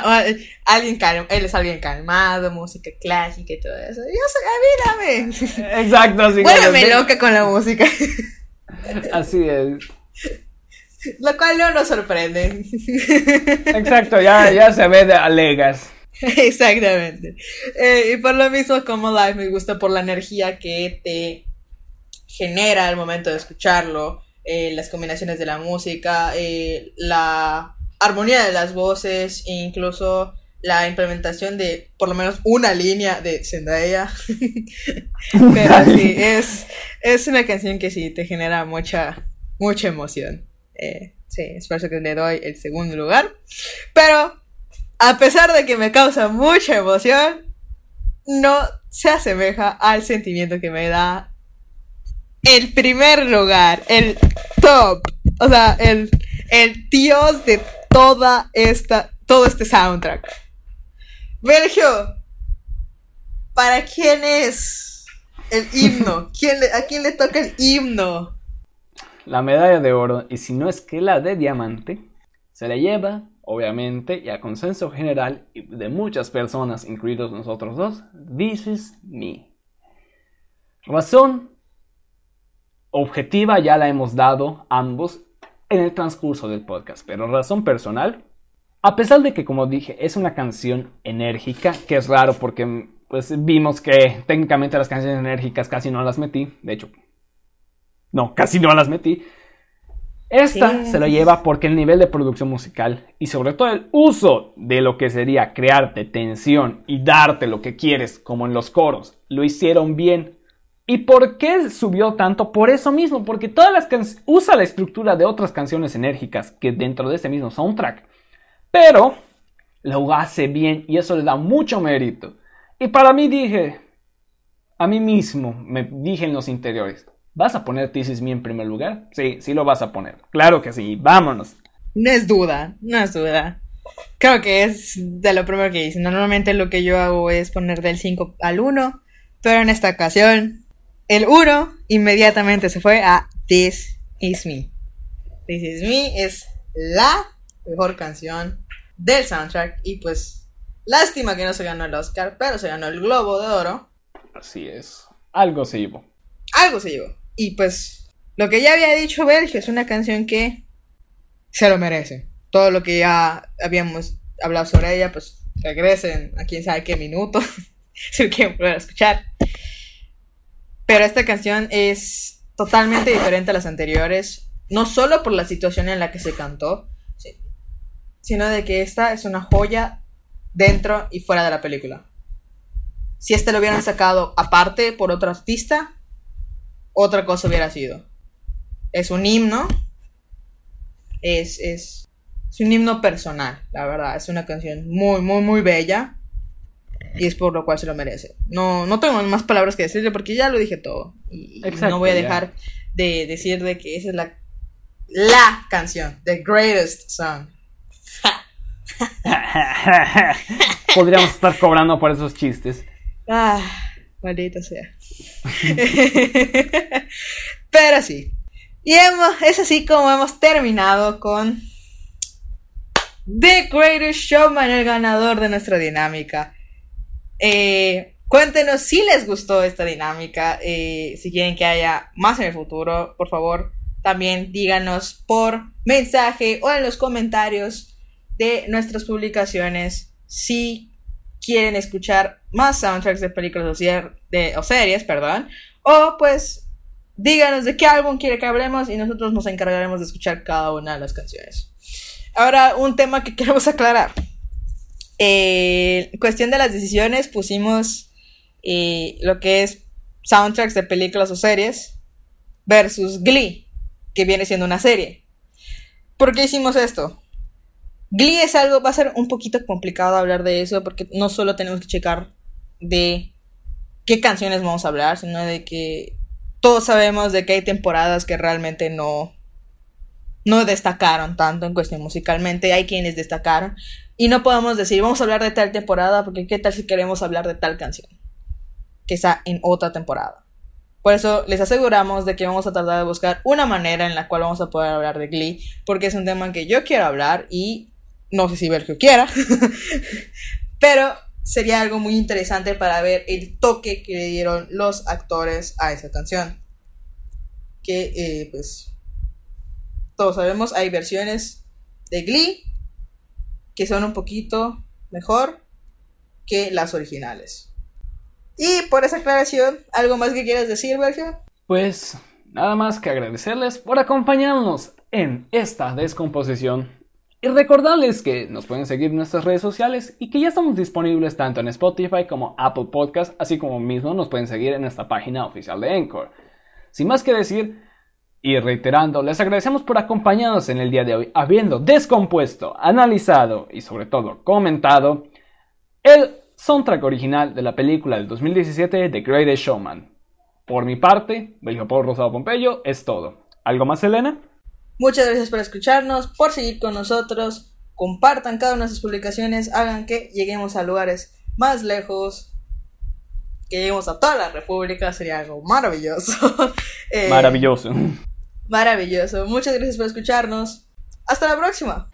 alguien él es alguien calmado, música clásica y todo eso. Yo soy, a mí dame. Exacto, así Vuélveme loca con la música. Así es. Lo cual no nos sorprende. Exacto, ya, ya se ve de alegas. Exactamente. Eh, y por lo mismo, como Live me gusta por la energía que te genera al momento de escucharlo, eh, las combinaciones de la música, eh, la armonía de las voces e incluso la implementación de por lo menos una línea de Zendaya. Pero sí, es, es una canción que sí te genera mucha, mucha emoción. Eh, sí, es por eso que le doy el segundo lugar. Pero a pesar de que me causa mucha emoción, no se asemeja al sentimiento que me da el primer lugar, el top, o sea, el, el dios de toda esta, todo este soundtrack. Belgio, ¿para quién es el himno? ¿Quién le- ¿A quién le toca el himno? La medalla de oro, y si no es que la de diamante, se la lleva, obviamente, y a consenso general de muchas personas, incluidos nosotros dos, This is me. Razón objetiva ya la hemos dado ambos en el transcurso del podcast, pero razón personal, a pesar de que, como dije, es una canción enérgica, que es raro porque pues vimos que técnicamente las canciones enérgicas casi no las metí, de hecho, No, casi no las metí. Esta Sí. se lo lleva porque el nivel de producción musical y sobre todo el uso de lo que sería crearte tensión y darte lo que quieres, como en los coros, lo hicieron bien. ¿Y por qué subió tanto? Por eso mismo, porque todas las canciones usa la estructura de otras canciones enérgicas que dentro de ese mismo soundtrack, pero lo hace bien y eso le da mucho mérito. Y para mí dije, a mí mismo me dije en los interiores, ¿vas a poner This Is Me en primer lugar? Sí, sí lo vas a poner. Claro que sí, vámonos. No es duda, no es duda. Creo que es de lo primero que hice. Normalmente lo que yo hago es poner del 5 al 1, pero en esta ocasión el 1 inmediatamente se fue a This Is Me. This Is Me es la mejor canción del soundtrack y pues lástima que no se ganó el Oscar, pero se ganó el Globo de Oro. Así es. Algo se llevó. Algo se llevó. Y pues lo que ya había dicho Belgio es una canción que se lo merece. Todo lo que ya habíamos hablado sobre ella, pues regresen a quién sabe qué minuto, si lo quieren volver a escuchar. Pero esta canción es totalmente diferente a las anteriores, no solo por la situación en la que se cantó, si- sino de que esta es una joya dentro y fuera de la película. Si este lo hubieran sacado aparte por otro artista, otra cosa hubiera sido. Es un himno. Es, es, es un himno personal, la verdad. Es una canción muy, muy, muy bella. Y es por lo cual se lo merece. No, no tengo más palabras que decirle porque ya lo dije todo. Y, y Exacto, no voy a ya. dejar de decir de que esa es la, la canción. The greatest song. Podríamos estar cobrando por esos chistes. Ah, maldita sea. Pero sí. Y hemos, es así como hemos terminado con The Greatest Showman, el ganador de nuestra dinámica. Eh, cuéntenos si les gustó esta dinámica, eh, si quieren que haya más en el futuro, por favor, también díganos por mensaje o en los comentarios de nuestras publicaciones si quieren escuchar más soundtracks de películas o, series, perdón, o pues díganos de qué álbum quiere que hablemos y nosotros nos encargaremos de escuchar cada una de las canciones. Ahora, un tema que queremos aclarar. Eh, cuestión de las decisiones, pusimos eh, lo que es soundtracks de películas o series versus Glee, que viene siendo una serie. ¿Por qué hicimos esto? Glee es algo, va a ser un poquito complicado hablar de eso porque no solo tenemos que checar de qué canciones vamos a hablar, sino de que todos sabemos de que hay temporadas que realmente no no destacaron tanto en cuestión musicalmente, hay quienes destacaron y no podemos decir vamos a hablar de tal temporada porque qué tal si queremos hablar de tal canción que está en otra temporada. Por eso les aseguramos de que vamos a tratar de buscar una manera en la cual vamos a poder hablar de Glee, porque es un tema que yo quiero hablar y no sé si Belgio quiera, pero sería algo muy interesante para ver el toque que le dieron los actores a esa canción. Que eh, pues todos sabemos, hay versiones de Glee que son un poquito mejor que las originales. Y por esa aclaración, ¿algo más que quieras decir, Belgio? Pues nada más que agradecerles por acompañarnos en esta descomposición y recordarles que nos pueden seguir en nuestras redes sociales y que ya estamos disponibles tanto en Spotify como Apple Podcast, así como mismo nos pueden seguir en nuestra página oficial de Anchor. Sin más que decir y reiterando, les agradecemos por acompañarnos en el día de hoy, habiendo descompuesto, analizado y sobre todo comentado el soundtrack original de la película del 2017 The Greatest Showman. Por mi parte, Belgio Pablo Rosado Pompeyo, es todo. ¿Algo más, Elena? Muchas gracias por escucharnos, por seguir con nosotros. Compartan cada una de sus publicaciones, hagan que lleguemos a lugares más lejos. Que lleguemos a toda la República, sería algo maravilloso. Eh, Maravilloso. Maravilloso. Muchas gracias por escucharnos. Hasta la próxima.